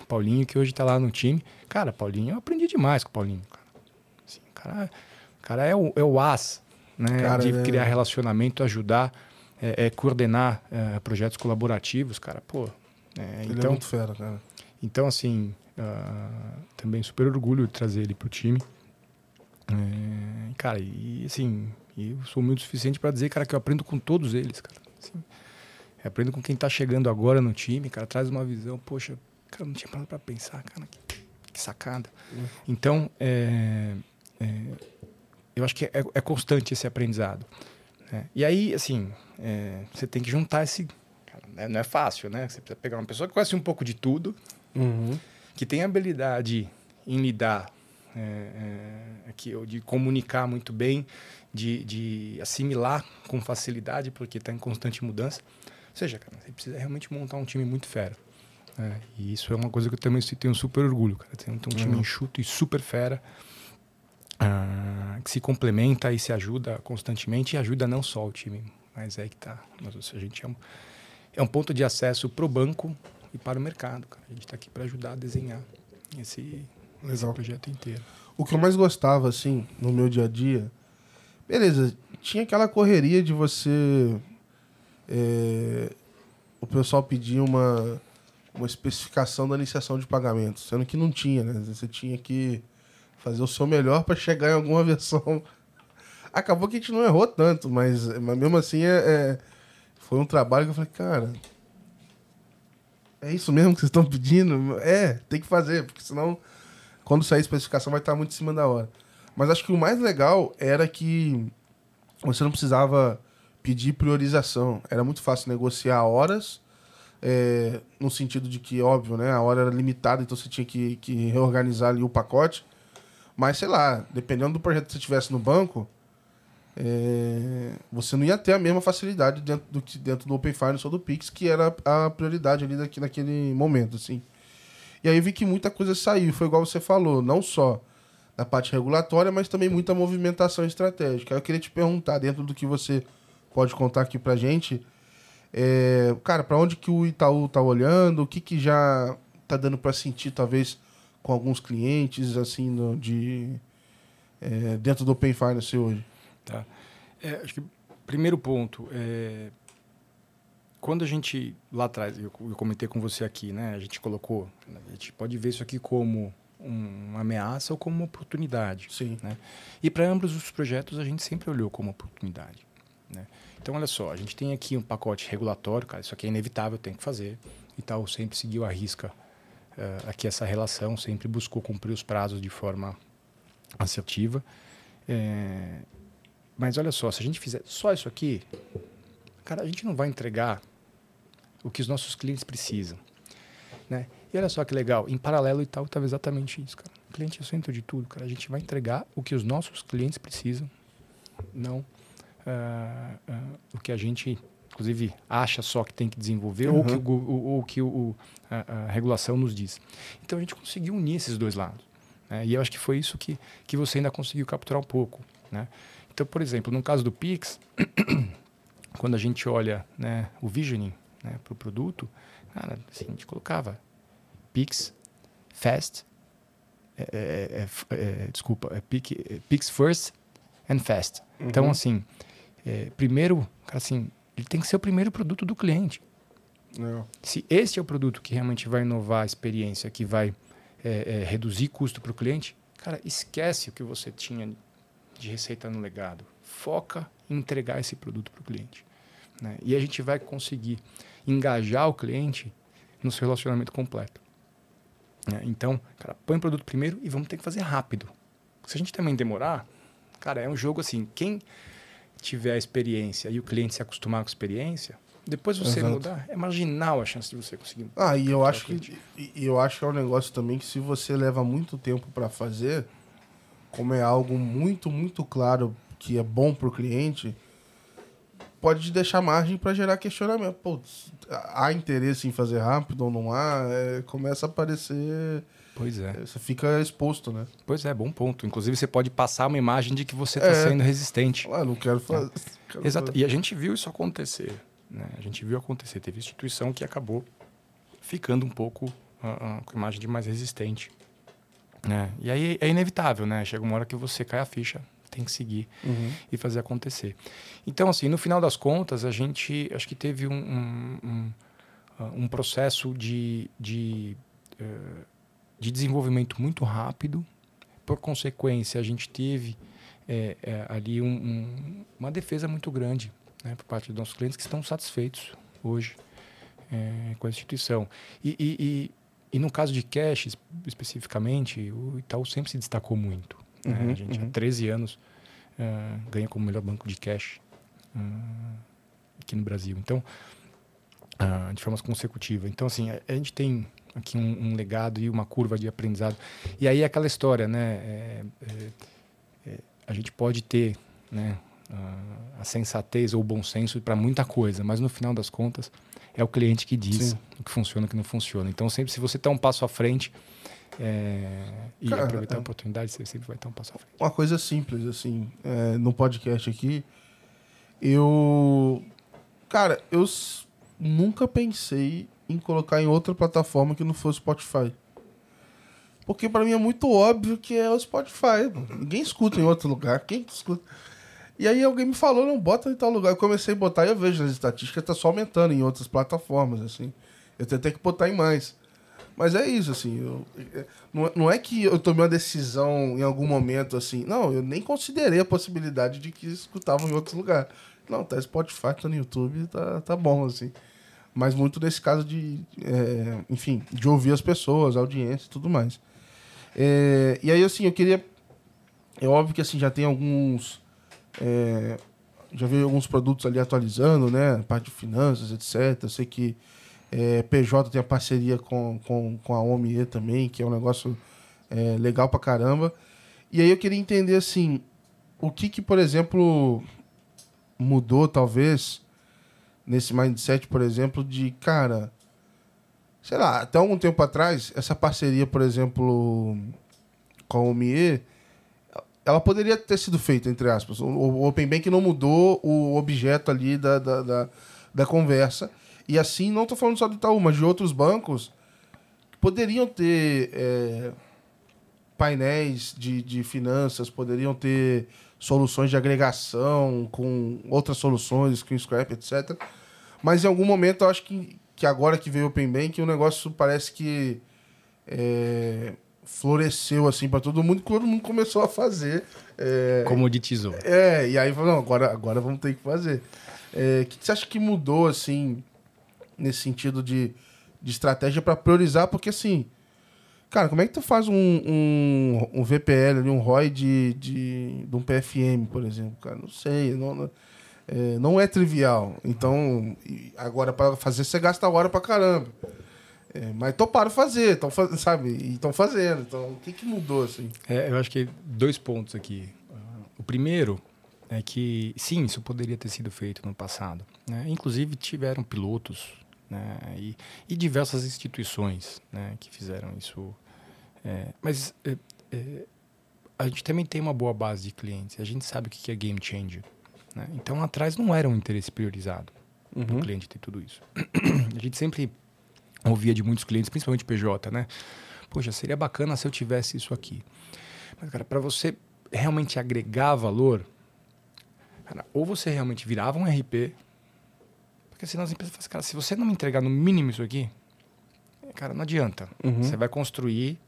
Paulinho que hoje tá lá no time. Cara, Paulinho, eu aprendi demais com o Paulinho. Cara, assim, cara, é, o, é o as né? Cara, de é... criar relacionamento, ajudar, é, é coordenar é, projetos colaborativos, cara. Pô, é, ele então, é muito fera, cara. Então, assim, uh, também super orgulho de trazer ele pro time. Cara, e assim, eu sou muito suficiente para dizer, cara, que eu aprendo com todos eles, cara. Assim, aprendo com quem tá chegando agora no time, cara, traz uma visão, poxa, cara, não tinha parado pra pensar, cara, que, que sacada. Então, é, é, eu acho que é, é constante esse aprendizado. Né? E aí, assim, é, você tem que juntar esse. Cara, né, não é fácil, né? Você precisa pegar uma pessoa que conhece um pouco de tudo, Uhum. que tem habilidade em lidar, é, é, aqui, de comunicar muito bem, de, de assimilar com facilidade, porque está em constante mudança. Ou seja, cara, você precisa realmente montar um time muito fera. É, e isso é uma coisa que eu também tenho super orgulho, cara. Tem um time Uhum. enxuto e super fera, ah, que se complementa e se ajuda constantemente e ajuda não só o time, mas é que tá. Mas, a gente é um, é um ponto de acesso para o banco e para o mercado. Cara. A gente está aqui para ajudar a desenhar esse, esse projeto inteiro. O que eu mais gostava, assim, no meu dia a dia. Beleza, tinha aquela correria de você. é, o pessoal pedir uma, uma especificação da iniciação de pagamento, sendo que não tinha, né? Você tinha que fazer o seu melhor para chegar em alguma versão. Acabou que a gente não errou tanto, mas, mas mesmo assim é, é- foi um trabalho que eu falei, cara. É isso mesmo que vocês estão pedindo? É, tem que fazer, porque senão quando sair a especificação vai estar muito em cima da hora. Mas acho que o mais legal era que você não precisava pedir priorização. Era muito fácil negociar horas, é, no sentido de que, óbvio, né, a hora era limitada, então você tinha que, que reorganizar ali o pacote. Mas, sei lá, dependendo do projeto que você tivesse no banco, é, você não ia ter a mesma facilidade dentro do, dentro do Open Finance ou do Pix, que era a prioridade ali daqui, naquele momento, assim. E aí eu vi que muita coisa saiu, foi igual você falou, não só da parte regulatória, mas também muita movimentação estratégica. Eu queria te perguntar, dentro do que você pode contar aqui pra gente, é, cara, para onde que o Itaú tá olhando, o que que já tá dando para sentir, talvez, com alguns clientes, assim, no- de, é, dentro do Open Finance hoje? Tá? É, acho que primeiro ponto é quando a gente lá atrás eu, eu comentei com você aqui, né? A gente colocou, a gente pode ver isso aqui como um- uma ameaça ou como uma oportunidade. Sim. E para ambos os projetos a gente sempre olhou como oportunidade. Né? Então, olha só, a gente tem aqui um pacote regulatório, cara, isso aqui é inevitável, tem que fazer. E tal, sempre seguiu a risca eh, aqui essa relação, sempre buscou cumprir os prazos de forma assertiva. Eh, mas olha só, se a gente fizer só isso aqui, cara, a gente não vai entregar o que os nossos clientes precisam. Né? E olha só que legal, em paralelo e tal, estava exatamente isso, cara. O cliente é o centro de tudo, cara. A gente vai entregar o que os nossos clientes precisam, não ah, ah, o que a gente, inclusive, acha só que tem que desenvolver ou Uhum. que, o, ou que o, a, a regulação nos diz. Então a gente conseguiu unir esses dois lados. né? E eu acho que foi isso que, que você ainda conseguiu capturar um pouco. Né? Então, por exemplo, no caso do Pix, quando a gente olha né, o visioning né, para o produto, cara, assim, a gente colocava Pix, Fast, é, é, é, é, desculpa, é Pix, é Pix First and Fast. Então, Uhum. assim, é, primeiro, cara, assim, ele tem que ser o primeiro produto do cliente. Não. Se esse é o produto que realmente vai inovar a experiência, que vai é, é, reduzir custo para o cliente, cara, esquece o que você tinha de receita no legado. Foca em entregar esse produto para o cliente. né? E a gente vai conseguir engajar o cliente no seu relacionamento completo. né? Então, cara, põe o produto primeiro e vamos ter que fazer rápido. Se a gente também demorar, cara, é um jogo assim, quem tiver a experiência e o cliente se acostumar com a experiência, depois você Exato. mudar, é marginal a chance de você conseguir. Ah, e eu acho o que e eu acho que é um negócio também que se você leva muito tempo para fazer, como é algo muito muito claro que é bom pro cliente, pode deixar margem para gerar questionamento. Putz, há interesse em fazer rápido ou não há? É, começa a aparecer, Pois é. você fica exposto, né? Pois é, bom ponto. Inclusive, você pode passar uma imagem de que você está É. sendo resistente. Ah, não quero fazer. quero Exato. fazer. E a gente viu isso acontecer. Né? A gente viu acontecer. Teve instituição que acabou ficando um pouco ah, ah, com imagem de mais resistente. Né? E aí é inevitável, né? Chega uma hora que você cai a ficha, tem que seguir Uhum. e fazer acontecer. Então, assim, no final das contas, a gente acho que teve um, um, um, ah, um processo de, de, eh, de desenvolvimento muito rápido. Por consequência, a gente teve eh, eh, ali um- um- uma defesa muito grande né, por parte dos nossos clientes que estão satisfeitos hoje eh, com a instituição. E, e, e, e no caso de cash, es- especificamente, o Itaú sempre se destacou muito. né? Uhum, a gente há uhum. 13 anos ah, ganha como melhor banco de cash ah, aqui no Brasil. Então, uh, de formas consecutivas. Então, assim, a, a gente tem aqui um, um, legado e uma curva de aprendizado. E aí é aquela história, né? É, é, é, a gente pode ter, né? a sensatez ou o bom senso para muita coisa, mas no final das contas é o cliente que diz Sim. o que funciona e o que não funciona. Então, sempre se você está um passo à frente é, e Cara, aproveitar é... a oportunidade, você sempre vai estar um passo à frente. Uma coisa simples, assim, é, no podcast aqui, eu. Cara, eu nunca pensei em colocar em outra plataforma que não fosse Spotify. Porque para mim é muito óbvio que é o Spotify. Ninguém escuta em outro lugar. Quem escuta? E aí alguém me falou, não, bota em tal lugar. Eu comecei a botar e eu vejo nas estatísticas, tá só aumentando em outras plataformas, assim. Eu tentei que botar em mais. Mas é isso, assim. Eu, é, não, não é que eu tomei uma decisão em algum momento, assim. Não, eu nem considerei a possibilidade de que escutavam em outro lugar. Não, tá Spotify, tá no YouTube, tá, tá bom, assim. Mas muito nesse caso de, é, enfim, de ouvir as pessoas, a audiência e tudo mais. É, e aí, assim, eu queria. É óbvio que assim, já tem alguns é, já veio alguns produtos ali atualizando, né? Parte de finanças, etc. Eu sei que é, PJ tem a parceria com, com, com a OME também, que é um negócio é, legal pra caramba. E aí eu queria entender, assim, o que que, por exemplo, mudou, talvez, nesse mindset, por exemplo, de, cara, sei lá, até algum tempo atrás, essa parceria, por exemplo, com a OME ela poderia ter sido feita, entre aspas. O, o Open Bank não mudou o objeto ali da, da, da, da conversa. E assim, não estou falando só do Itaú, mas de outros bancos que poderiam ter é, painéis de, de finanças, poderiam ter soluções de agregação com outras soluções, com Scrap, etc. Mas em algum momento eu acho que, que agora que veio o Open Bank, o negócio parece que é, floresceu assim para todo mundo, todo mundo começou a fazer. É, Como de tesouro. É, e aí falou, não, agora, agora vamos ter que fazer. O é, que você acha que mudou, assim, nesse sentido de, de estratégia para priorizar? Porque, assim, cara, como é que tu faz um, um, um VPL, um ROI de, de, de um PFM, por exemplo? Cara, não sei, não, é, não é trivial. Então, agora para fazer, você gasta hora para caramba. É, mas toparam fazer, tão, sabe? E estão fazendo. Então, o que, que mudou, assim? É, eu acho que dois pontos aqui. O primeiro é que, sim, isso poderia ter sido feito no passado. Né? Inclusive, tiveram pilotos né? e, e diversas instituições né? que fizeram isso. É, mas é, é, a gente também tem uma boa base de clientes. A gente sabe o que é game changer. Né? Então, atrás não era um interesse priorizado uhum. do cliente ter tudo isso. a gente sempre ouvia de muitos clientes, principalmente PJ, né? Poxa, seria bacana se eu tivesse isso aqui. Mas, cara, para você realmente agregar valor, cara, ou você realmente virava um RP, porque senão as empresas falam, assim, cara, se você não me entregar no mínimo isso aqui, cara, não adianta. Uhum. Você vai construir,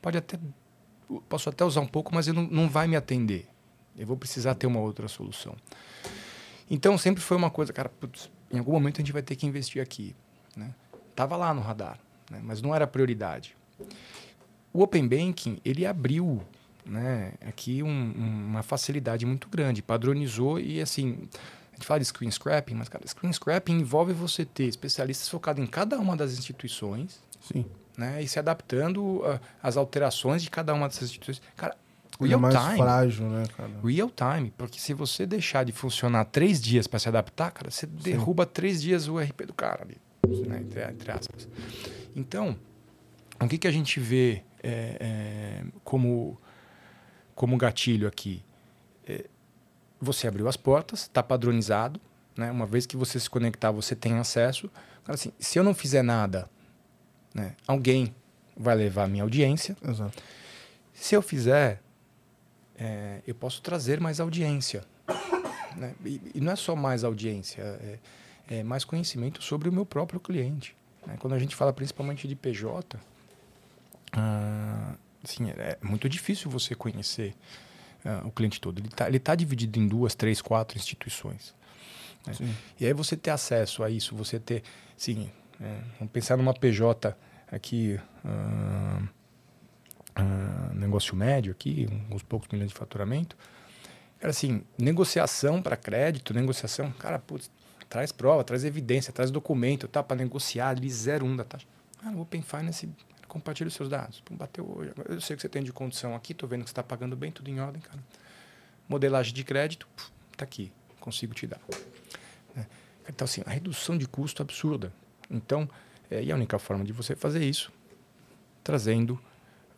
pode até, posso até usar um pouco, mas ele não, não vai me atender. Eu vou precisar ter uma outra solução. Então, sempre foi uma coisa, cara, putz, em algum momento a gente vai ter que investir aqui, né? Estava lá no radar, né? mas não era prioridade. O Open Banking, ele abriu né, aqui um, uma facilidade muito grande, padronizou e assim, a gente fala de screen scrapping, mas cara, screen scrapping envolve você ter especialistas focados em cada uma das instituições Sim. Né, e se adaptando às alterações de cada uma dessas instituições. Cara, real é mais time. frágil, né, cara? Real time, porque se você deixar de funcionar três dias para se adaptar, cara, você Sim. derruba três dias o RP do cara ali né, entre, entre, aspas. Então, o que, que a gente vê é, é, como, como gatilho aqui? É, você abriu as portas, está padronizado, né? uma vez que você se conectar, você tem acesso. Agora, assim, se eu não fizer nada, né, alguém vai levar a minha audiência. Exato. Se eu fizer, é, eu posso trazer mais audiência. Né? E, e, não é só mais audiência. É, é, mais conhecimento sobre o meu próprio cliente. Né? Quando a gente fala principalmente de PJ, ah, assim, é muito difícil você conhecer ah, o cliente todo. Ele está tá dividido em duas, três, quatro instituições. Né? E aí você ter acesso a isso, você ter, sim, é, vamos pensar numa PJ aqui, ah, ah, negócio médio aqui, uns poucos milhões de faturamento. Cara, assim, negociação para crédito, negociação, cara, putz, traz prova, traz evidência, traz documento, tá? Para negociar ali 0,1 da taxa. Ah, no Open Finance, compartilha os seus dados. Bateu hoje. Eu sei que você tem de condição aqui, tô vendo que você está pagando bem, tudo em ordem, cara. Modelagem de crédito, tá aqui, consigo te dar. É. Então, assim, a redução de custo absurda. Então, é, e a única forma de você fazer isso, trazendo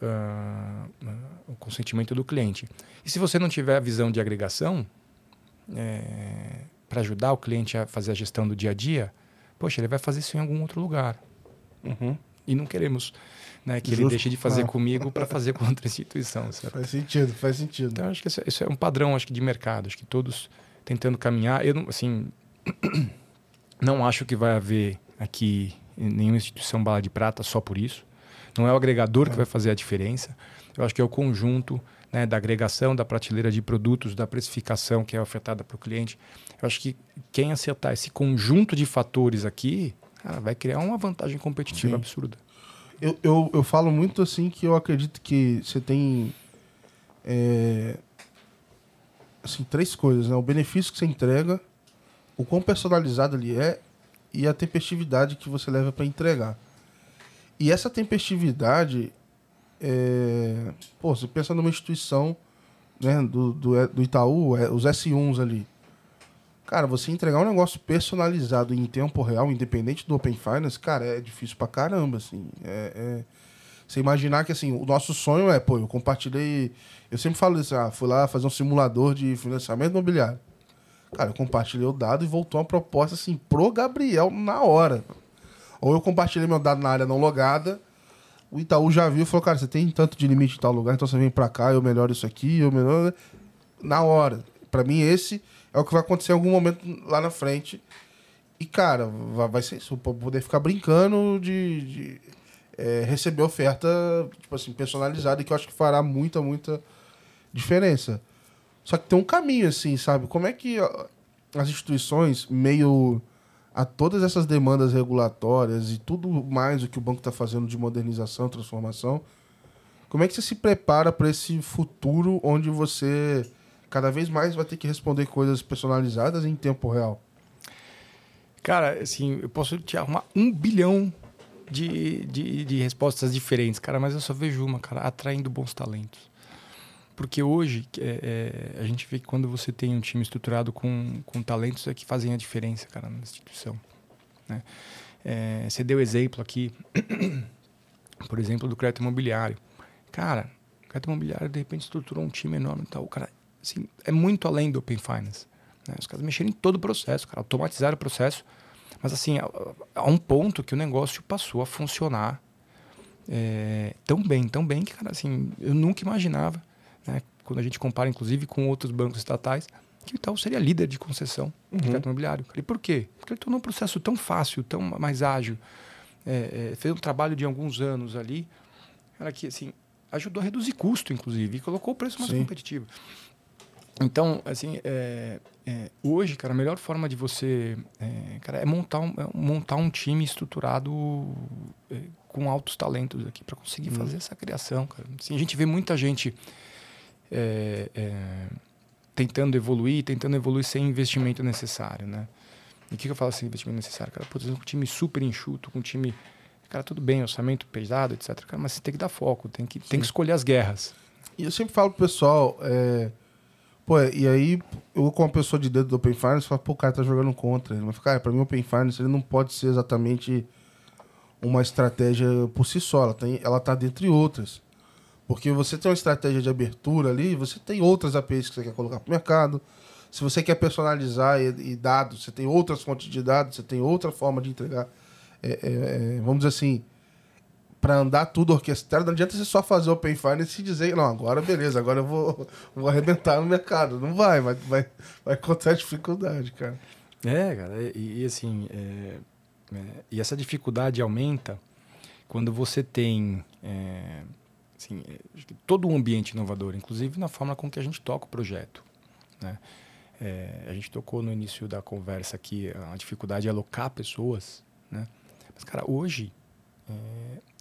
uh, o consentimento do cliente. E se você não tiver a visão de agregação, é, para ajudar o cliente a fazer a gestão do dia a dia, poxa, ele vai fazer isso em algum outro lugar. Uhum. E não queremos né, que Justo. ele deixe de fazer ah. comigo para fazer com outra instituição. Certo? Faz sentido, faz sentido. Então, acho que isso, isso, é um padrão acho que de mercado. Acho que todos tentando caminhar. Eu, assim, não acho que vai haver aqui nenhuma instituição bala de prata só por isso. Não é o agregador que vai fazer a diferença. Eu acho que é o conjunto né, da agregação, da prateleira de produtos, da precificação que é ofertada para o cliente. Eu acho que quem acertar esse conjunto de fatores aqui cara, vai criar uma vantagem competitiva Sim. absurda. Eu, eu, eu falo muito assim que eu acredito que você tem é, assim, três coisas, né? O benefício que você entrega, o quão personalizado ele é e a tempestividade que você leva para entregar. E essa tempestividade, é, pô, você pensa numa instituição né, do, do, do Itaú, é, os S1s ali. Cara, você entregar um negócio personalizado em tempo real, independente do Open Finance, cara, é difícil pra caramba, assim. É, é... Você imaginar que, assim, o nosso sonho é, pô, eu compartilhei... Eu sempre falo isso, ah, fui lá fazer um simulador de financiamento imobiliário. Cara, eu compartilhei o dado e voltou uma proposta, assim, pro Gabriel na hora. Ou eu compartilhei meu dado na área não logada, o Itaú já viu e falou, cara, você tem tanto de limite em tal lugar, então você vem pra cá, eu melhoro isso aqui, eu melhoro... Na hora. Para mim, esse é o que vai acontecer em algum momento lá na frente. E, cara, vai, vai ser isso. Poder ficar brincando de, de é, receber oferta, tipo assim, personalizada, que eu acho que fará muita, muita diferença. Só que tem um caminho, assim, sabe? Como é que as instituições, meio a todas essas demandas regulatórias e tudo mais o que o banco está fazendo de modernização, transformação, como é que você se prepara para esse futuro onde você cada vez mais vai ter que responder coisas personalizadas em tempo real. Cara, assim, eu posso te arrumar um bilhão de, de, de respostas diferentes, cara, mas eu só vejo uma, cara, atraindo bons talentos. Porque hoje é, é, a gente vê que quando você tem um time estruturado com, com talentos é que fazem a diferença, cara, na instituição. Né? É, você deu exemplo aqui, por exemplo, do crédito imobiliário. Cara, o crédito imobiliário de repente estruturou um time enorme e tal. Cara assim, é muito além do Open Finance. Né? Os caras mexeram em todo o processo, cara, automatizaram o processo. Mas assim, há um ponto que o negócio passou a funcionar é, tão bem, tão bem que, cara, assim, eu nunca imaginava, né, quando a gente compara, inclusive, com outros bancos estatais, que o Itaú seria líder de concessão uhum. de crédito imobiliário. E por quê? Porque ele tornou um processo tão fácil, tão mais ágil, é, é, fez um trabalho de alguns anos ali, cara, que assim, ajudou a reduzir custo, inclusive, e colocou o preço mais Sim. competitivo. Então, assim, é, é, hoje, cara, a melhor forma de você é, cara, é montar um, é montar um time estruturado é, com altos talentos aqui para conseguir hum. fazer essa criação, cara. Assim, a gente vê muita gente é, tentando evoluir, tentando evoluir sem investimento necessário, né? E o que, que eu falo sem investimento necessário? Cara, exemplo, um time super enxuto, com um time... Cara, tudo bem, orçamento pesado, etc. Cara, mas você tem que dar foco, tem que, tem que escolher as guerras. E eu sempre falo pro pessoal... É Pô, e aí, eu com uma pessoa de dentro do Open Finance, falo, pô, o cara tá jogando contra. Ele vai ficar, cara, pra mim o Open Finance ele não pode ser exatamente uma estratégia por si só. Ela, tem, ela tá dentre outras. Porque você tem uma estratégia de abertura ali, você tem outras APIs que você quer colocar pro mercado. Se você quer personalizar e, e dados, você tem outras fontes de dados, você tem outra forma de entregar. É, é, é, vamos dizer assim, para andar tudo orquestrado, não adianta você só fazer Open Finance e dizer, não, agora beleza, agora eu vou, vou arrebentar no mercado. Não vai, vai, vai, vai encontrar dificuldade, cara. É, cara, e, e assim, é, é, e essa dificuldade aumenta quando você tem é, assim, todo um ambiente inovador, inclusive na forma com que a gente toca o projeto. Né? É, a gente tocou no início da conversa aqui a dificuldade de alocar pessoas, né? Mas, cara, hoje é,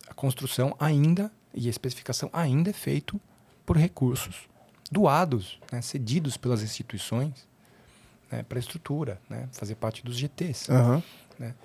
a construção ainda e a especificação ainda é feito por recursos doados, né, cedidos pelas instituições, né, para a estrutura, né, fazer parte dos GTs. Uhum. Né?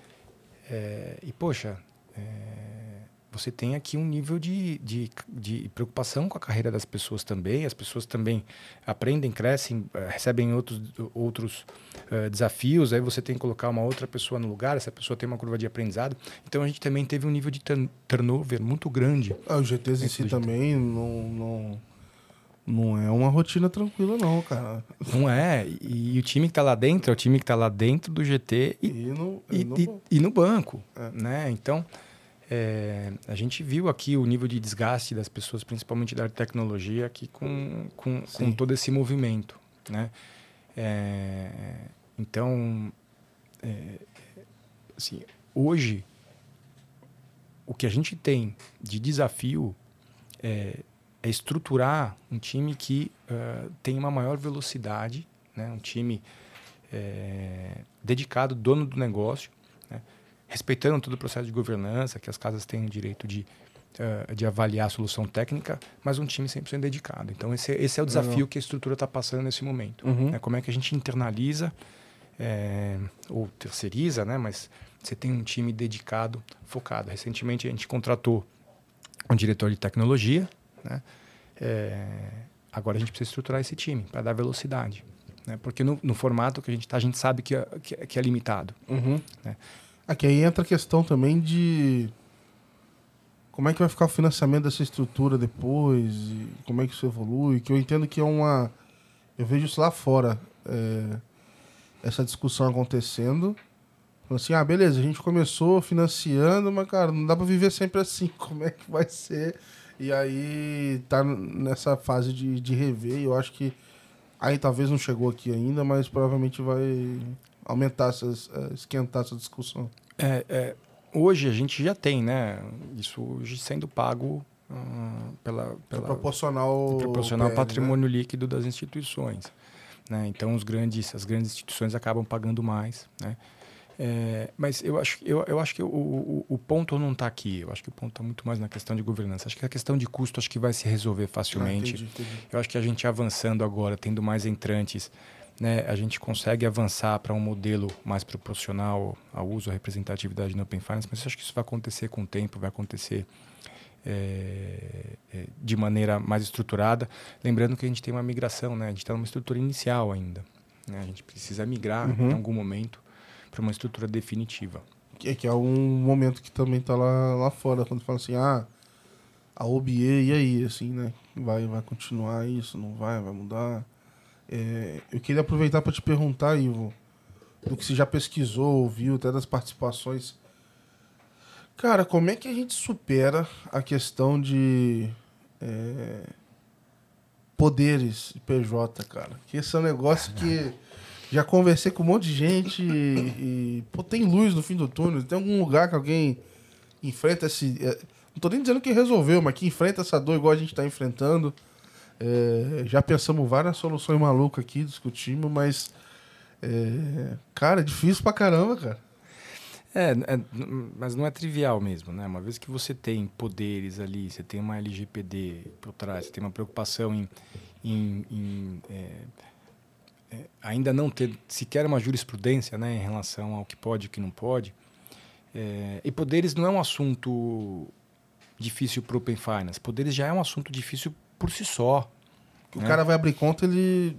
É, e, poxa, é, você tem aqui um nível de, de, de, preocupação com a carreira das pessoas também. As pessoas também aprendem, crescem, eh, recebem outros, outros uh, desafios. Aí você tem que colocar uma outra pessoa no lugar, essa pessoa tem uma curva de aprendizado. Então a gente também teve um nível de turnover muito grande. Ah, os GTs em si também não, não, não é uma rotina tranquila, não, cara. Não é. E, e o time que está lá dentro é o time que está lá dentro do GT e, e, no, e, no, e, e no banco. É. Né? Então. É, a gente viu aqui o nível de desgaste das pessoas, principalmente da tecnologia, aqui com, com, com todo esse movimento. Né? É, então, é, assim, hoje, o que a gente tem de desafio é, é estruturar um time que uh, tem uma maior velocidade, né? um time é, dedicado, dono do negócio? Respeitando todo o processo de governança, que as casas têm o direito de, uh, de avaliar a solução técnica, mas um time 100% dedicado. Então, esse, esse é o desafio que a estrutura está passando nesse momento. Uhum. Né? Como é que a gente internaliza é, ou terceiriza, né? mas você tem um time dedicado, focado. Recentemente, a gente contratou um diretor de tecnologia, né? É, agora a gente precisa estruturar esse time para dar velocidade. Né? Porque no, no, formato que a gente está, a gente sabe que é, que é limitado. Uhum. Né? Aqui aí entra a questão também de como é que vai ficar o financiamento dessa estrutura depois, como é que isso evolui, que eu entendo que é uma... Eu vejo isso lá fora, é, essa discussão acontecendo. Assim, ah, beleza, a gente começou financiando, mas, cara, não dá para viver sempre assim. Como é que vai ser? E aí tá nessa fase de, de rever, e eu acho que aí talvez não chegou aqui ainda, mas provavelmente vai aumentar, essas, eh, esquentar essa discussão. É, é, hoje a gente já tem, né? Isso hoje sendo pago uh, pela, pela é proporcional, proporcional ao patrimônio né? líquido das instituições. Né? Então os grandes, as grandes instituições acabam pagando mais, né? É, mas eu acho, eu, eu acho que o, o, o ponto não está aqui. Eu acho que o ponto está muito mais na questão de governança. Acho que a questão de custo acho que vai se resolver facilmente. Ah, entendi, entendi. Eu acho que a gente avançando agora, tendo mais entrantes, né, a gente consegue avançar para um modelo mais proporcional ao uso, à representatividade no Open Finance, mas eu acho que isso vai acontecer com o tempo, vai acontecer é, é, de maneira mais estruturada. Lembrando que a gente tem uma migração, né, a gente está numa estrutura inicial ainda. Né, a gente precisa migrar uhum. em algum momento para uma estrutura definitiva. Que, que é um momento que também está lá, lá fora, quando fala assim, ah, a OBE, e aí, assim, né? Vai, vai continuar isso, não vai, vai mudar? É, eu queria aproveitar para te perguntar, Ivo, do que você já pesquisou, ouviu, até das participações. Cara, como é que a gente supera a questão de é, poderes de PJ, cara? Que esse é um negócio que já conversei com um monte de gente e, e pô, tem luz no fim do túnel. Tem algum lugar que alguém enfrenta esse. É, não tô nem dizendo que resolveu, mas que enfrenta essa dor igual a gente está enfrentando. É, já pensamos várias soluções malucas aqui, discutimos, mas. É, cara, é difícil pra caramba, cara. É, é, mas não é trivial mesmo, né? Uma vez que você tem poderes ali, você tem uma LGPD por trás, você tem uma preocupação em, em, em é, é, ainda não ter sequer uma jurisprudência né, em relação ao que pode e o que não pode. É, e poderes não é um assunto difícil para o Open Finance. Poderes já é um assunto difícil por si só. O né? cara vai abrir conta, ele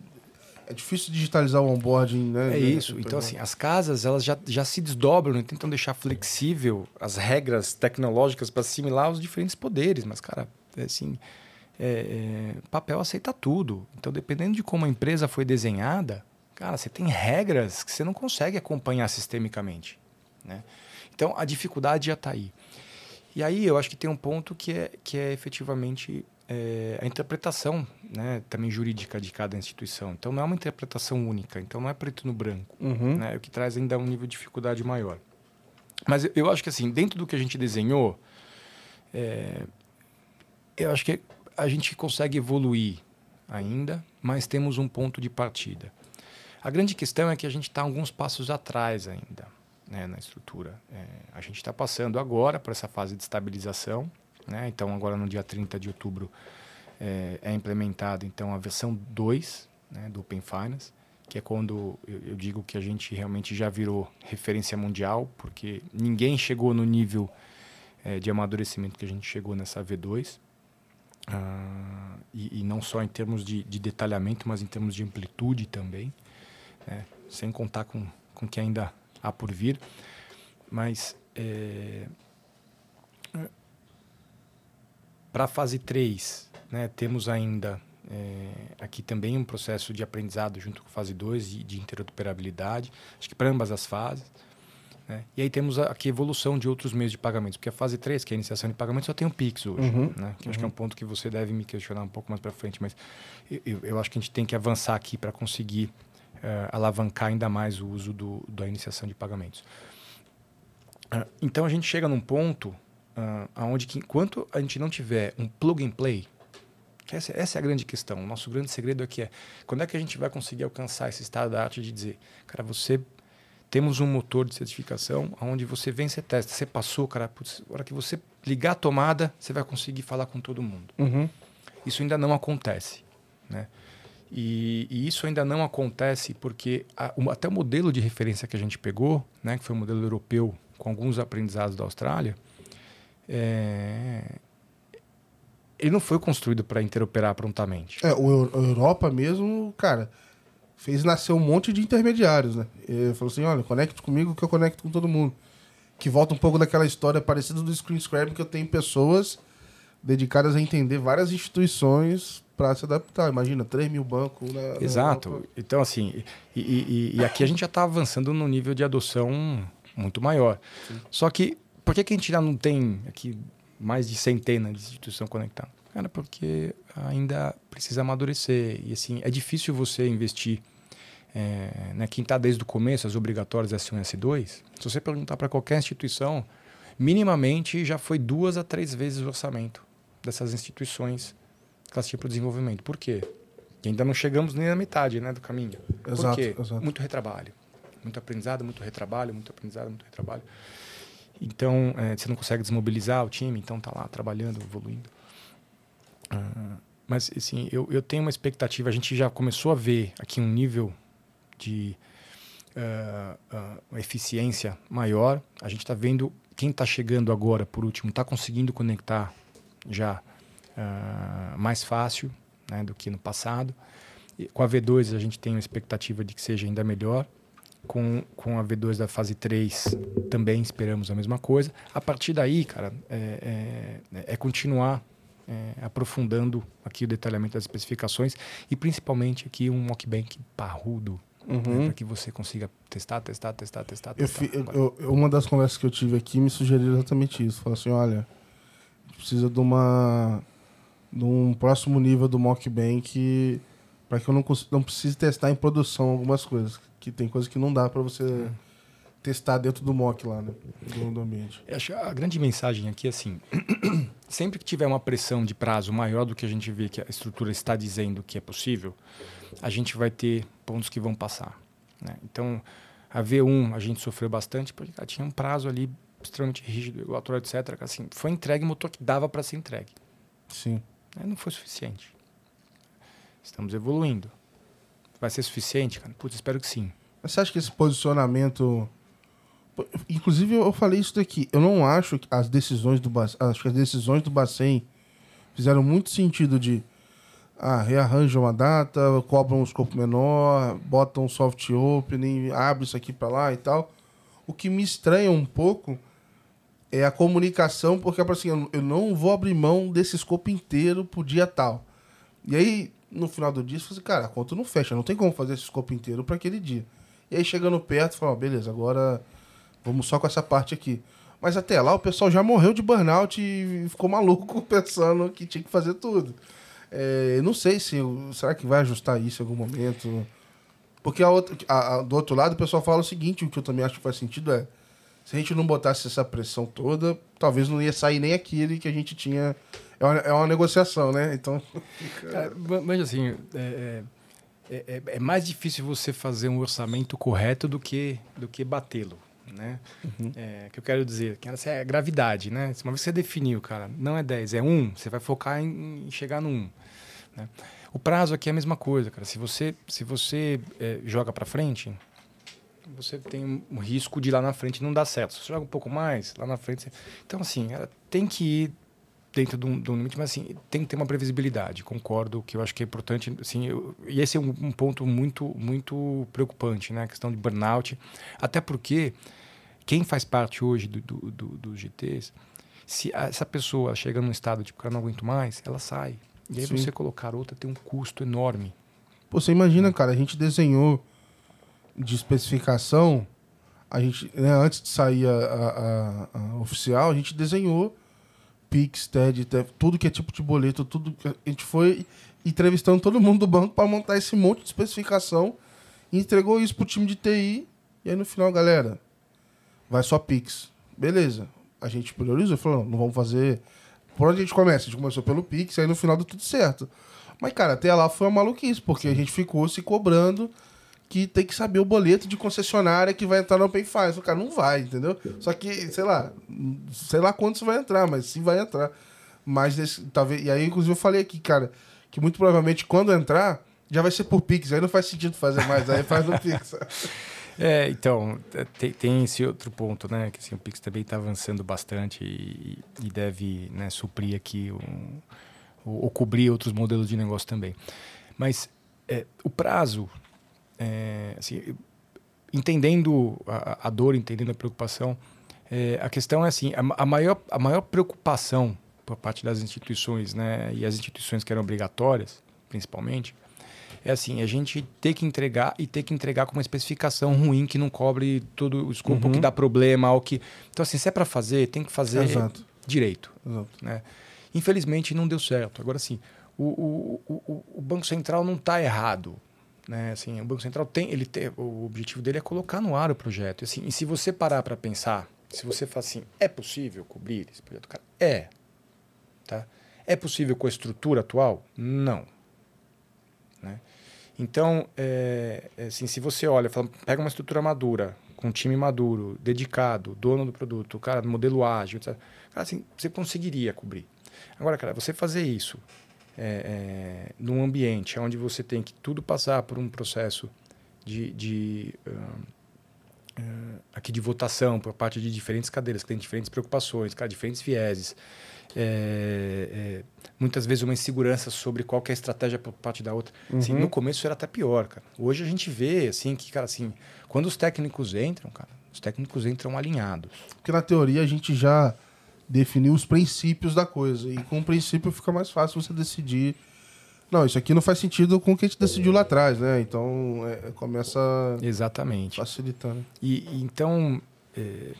é difícil digitalizar o onboarding, né? É isso. Então, assim, as casas elas já, já se desdobram e tentam deixar flexível as regras tecnológicas para assimilar os diferentes poderes. Mas, cara, é assim, é, é, papel aceita tudo. Então, dependendo de como a empresa foi desenhada, cara, você tem regras que você não consegue acompanhar sistemicamente. Né? Então, a dificuldade já está aí. E aí eu acho que tem um ponto que é, que é efetivamente é, a interpretação né, também jurídica de cada instituição. Então não é uma interpretação única, então não é preto no branco, uhum. né, o que traz ainda um nível de dificuldade maior. Mas eu acho que assim, dentro do que a gente desenhou, é, eu acho que a gente consegue evoluir ainda, mas temos um ponto de partida. A grande questão é que a gente está alguns passos atrás ainda né, na estrutura. É, a gente está passando agora para essa fase de estabilização, né? Então, agora no dia 30 de outubro é, é implementada então, a versão 2 né, do Open Finance, que é quando eu, eu, digo que a gente realmente já virou referência mundial, porque ninguém chegou no nível é, de amadurecimento que a gente chegou nessa V2. Ah, e, e, não só em termos de, de, detalhamento, mas em termos de amplitude também, né? sem contar com, com que ainda há por vir. Mas é, para a fase 3, né, temos ainda é, aqui também um processo de aprendizado junto com a fase 2 e de interoperabilidade, acho que para ambas as fases. Né? E aí temos aqui a evolução de outros meios de pagamento, porque a fase 3, que é a iniciação de pagamento, só tem o Pix hoje, uhum, né? que uhum. acho que é um uhum. ponto que você deve me questionar um pouco mais para frente, mas eu, eu, acho que a gente tem que avançar aqui para conseguir uh, alavancar ainda mais o uso do, da iniciação de pagamentos. Uh, então a gente chega num ponto uh, onde que enquanto a gente não tiver um plug and play, essa, essa, é a grande questão. O nosso grande segredo aqui é quando é que a gente vai conseguir alcançar esse estado da arte de dizer, cara, você temos um motor de certificação onde você vem, você testa, você passou, cara, putz, a hora que você ligar a tomada, você vai conseguir falar com todo mundo. Uhum. Isso ainda não acontece, né? E, e, isso ainda não acontece porque a, o, até o modelo de referência que a gente pegou, né, que foi o um modelo europeu com alguns aprendizados da Austrália, é, ele não foi construído para interoperar prontamente. É, o Europa mesmo, cara, fez nascer um monte de intermediários, né? Ele falou assim, olha, conecte comigo que eu conecto com todo mundo. Que volta um pouco daquela história parecida do Screen Scrap, que eu tenho pessoas dedicadas a entender várias instituições para se adaptar. Imagina, 3 mil bancos. Na, Exato. Na então, assim, e, e, e, aqui a gente já está avançando num nível de adoção muito maior. Sim. Só que, por que, que a gente já não tem aqui mais de centenas de instituições conectadas? Cara, porque ainda precisa amadurecer. E, assim, é difícil você investir é, né, quem está desde o começo, as obrigatórias S1 e S2, se você perguntar para qualquer instituição, minimamente já foi duas a três vezes o orçamento dessas instituições classe para o desenvolvimento. Por quê? Porque ainda não chegamos nem na metade né, do caminho. Exato, Por quê? Exato. Muito retrabalho. Muito aprendizado, muito retrabalho, muito aprendizado, muito retrabalho. Então, é, você não consegue desmobilizar o time, então tá lá trabalhando, evoluindo. Ah, mas, assim, eu, eu tenho uma expectativa, a gente já começou a ver aqui um nível de uh, uh, eficiência maior. A gente está vendo quem está chegando agora, por último, está conseguindo conectar já uh, mais fácil né, do que no passado. E com a V2 a gente tem uma expectativa de que seja ainda melhor. Com, com a V2 da fase 3 também esperamos a mesma coisa. A partir daí, cara, é, é, é continuar é, aprofundando aqui o detalhamento das especificações e principalmente aqui um mockbank parrudo Uhum. Né, para que você consiga testar, testar, testar, testar. testar eu, eu, uma das conversas que eu tive aqui me sugeriu exatamente isso. Falou assim: olha, precisa de uma de um próximo nível do mockbank para que eu não, não precise testar em produção algumas coisas. Que tem coisas que não dá para você é. testar dentro do mock lá, né? Do, do ambiente. Eu acho a grande mensagem aqui é assim: sempre que tiver uma pressão de prazo maior do que a gente vê que a estrutura está dizendo que é possível, a gente vai ter pontos que vão passar. Né? Então, a V1 a gente sofreu bastante porque tinha um prazo ali extremamente rígido, regulatório, etc. Assim, foi entregue o motor que dava para ser entregue. Sim. Né? Não foi suficiente. Estamos evoluindo. Vai ser suficiente, cara? Putz, espero que sim. Você acha que esse posicionamento. Inclusive, eu falei isso daqui. Eu não acho que as decisões do Acho que as decisões do Bacen fizeram muito sentido de ah, rearranjam a data, cobram um escopo menor, botam um soft opening, abre isso aqui para lá e tal. O que me estranha um pouco é a comunicação, porque é assim, eu não vou abrir mão desse escopo inteiro pro dia tal. E aí, no final do dia, você fala assim, cara, a conta não fecha, não tem como fazer esse escopo inteiro para aquele dia. E aí, chegando perto, fala, beleza, agora vamos só com essa parte aqui. Mas até lá, o pessoal já morreu de burnout e ficou maluco pensando que tinha que fazer tudo. É, não sei se. Será que vai ajustar isso em algum momento? Porque a outra, a, a, do outro lado, o pessoal fala o seguinte: o que eu também acho que faz sentido é. Se a gente não botasse essa pressão toda, talvez não ia sair nem aquele que a gente tinha. É uma, é uma negociação, né? Então. É, mas assim, é, é, é, é, mais difícil você fazer um orçamento correto do que, do que batê-lo. Né? Uhum. É, que eu quero dizer, que essa é a gravidade, né? Uma vez que você definiu, cara, não é 10, é 1, você vai focar em, em chegar no 1. Né? O prazo aqui é a mesma coisa, cara. Se você, se você é, joga para frente, você tem um risco de lá na frente não dar certo. Se você joga um pouco mais, lá na frente. Você... Então, assim, tem que ir dentro de um, de um, limite, mas assim, tem que ter uma previsibilidade. Concordo que eu acho que é importante. Assim, eu, e esse é um, um, ponto muito, muito preocupante, né? A questão de burnout. Até porque quem faz parte hoje dos do, do, do GTs, se essa pessoa chega num estado tipo, cara, não aguento mais, ela sai. E aí Sim. você colocar outra tem um custo enorme. Pô, você imagina, cara, a gente desenhou de especificação, a gente, né, antes de sair a, a, a, oficial, a gente desenhou Pix, TED, tudo que é tipo de boleto, tudo a gente foi entrevistando todo mundo do banco para montar esse monte de especificação e entregou isso pro time de TI. E aí no final, galera, vai só Pix. Beleza. A gente priorizou, falou, não, não vamos fazer por onde a gente começa? A gente começou pelo Pix, aí no final deu tudo certo. Mas, cara, até lá foi uma maluquice, porque a gente ficou se cobrando que tem que saber o boleto de concessionária que vai entrar no Open Finance. O cara não vai, entendeu? Só que, sei lá, sei lá quantos vai entrar, mas sim vai entrar. Mas, nesse, talvez, e aí, inclusive, eu falei aqui, cara, que muito provavelmente quando entrar, já vai ser por Pix. Aí não faz sentido fazer mais, aí faz no Pix. É, então, é, tem, tem, esse outro ponto, né? Que assim, o Pix também está avançando bastante e, e deve né, suprir aqui um, ou, ou, cobrir outros modelos de negócio também. Mas é, o prazo, é, assim, entendendo a, a, dor, entendendo a preocupação, é, a questão é assim, a, a, maior, a maior preocupação por parte das instituições, né? E as instituições que eram obrigatórias, principalmente, é assim, a gente ter que entregar e ter que entregar com uma especificação ruim que não cobre todo o escopo, uhum. que dá problema, ao que... Então, assim, se é para fazer, tem que fazer Exato. direito. Exato. Né? Infelizmente, não deu certo. Agora, assim, o, o, o, o Banco Central não está errado. Né? Assim, o Banco Central tem, ele tem, o objetivo dele é colocar no ar o projeto. E, assim, e se você parar para pensar, se você fala assim, é possível cobrir esse projeto? Cara, é. Tá? É possível com a estrutura atual? Não. Né? Então, é, é, assim, se você olha, fala, pega uma estrutura madura, com um time maduro, dedicado, dono do produto, cara, modelo ágil, etc. Cara, assim, você conseguiria cobrir. Agora, cara, você fazer isso é, é, num ambiente onde você tem que tudo passar por um processo de, de uh, uh, aqui de votação por parte de diferentes cadeiras que têm diferentes preocupações, diferentes vieses, é, é, muitas vezes uma insegurança sobre qual é a estratégia por parte da outra. Assim, uhum. Assim, no começo era até pior, cara. Hoje a gente vê assim que, cara, assim, quando os técnicos entram, cara, os técnicos entram alinhados. Porque na teoria a gente já definiu os princípios da coisa e com o princípio fica mais fácil você decidir. Não, isso aqui não faz sentido com o que a gente decidiu lá atrás, né? Então é, começa exatamente facilitando. E, e então é,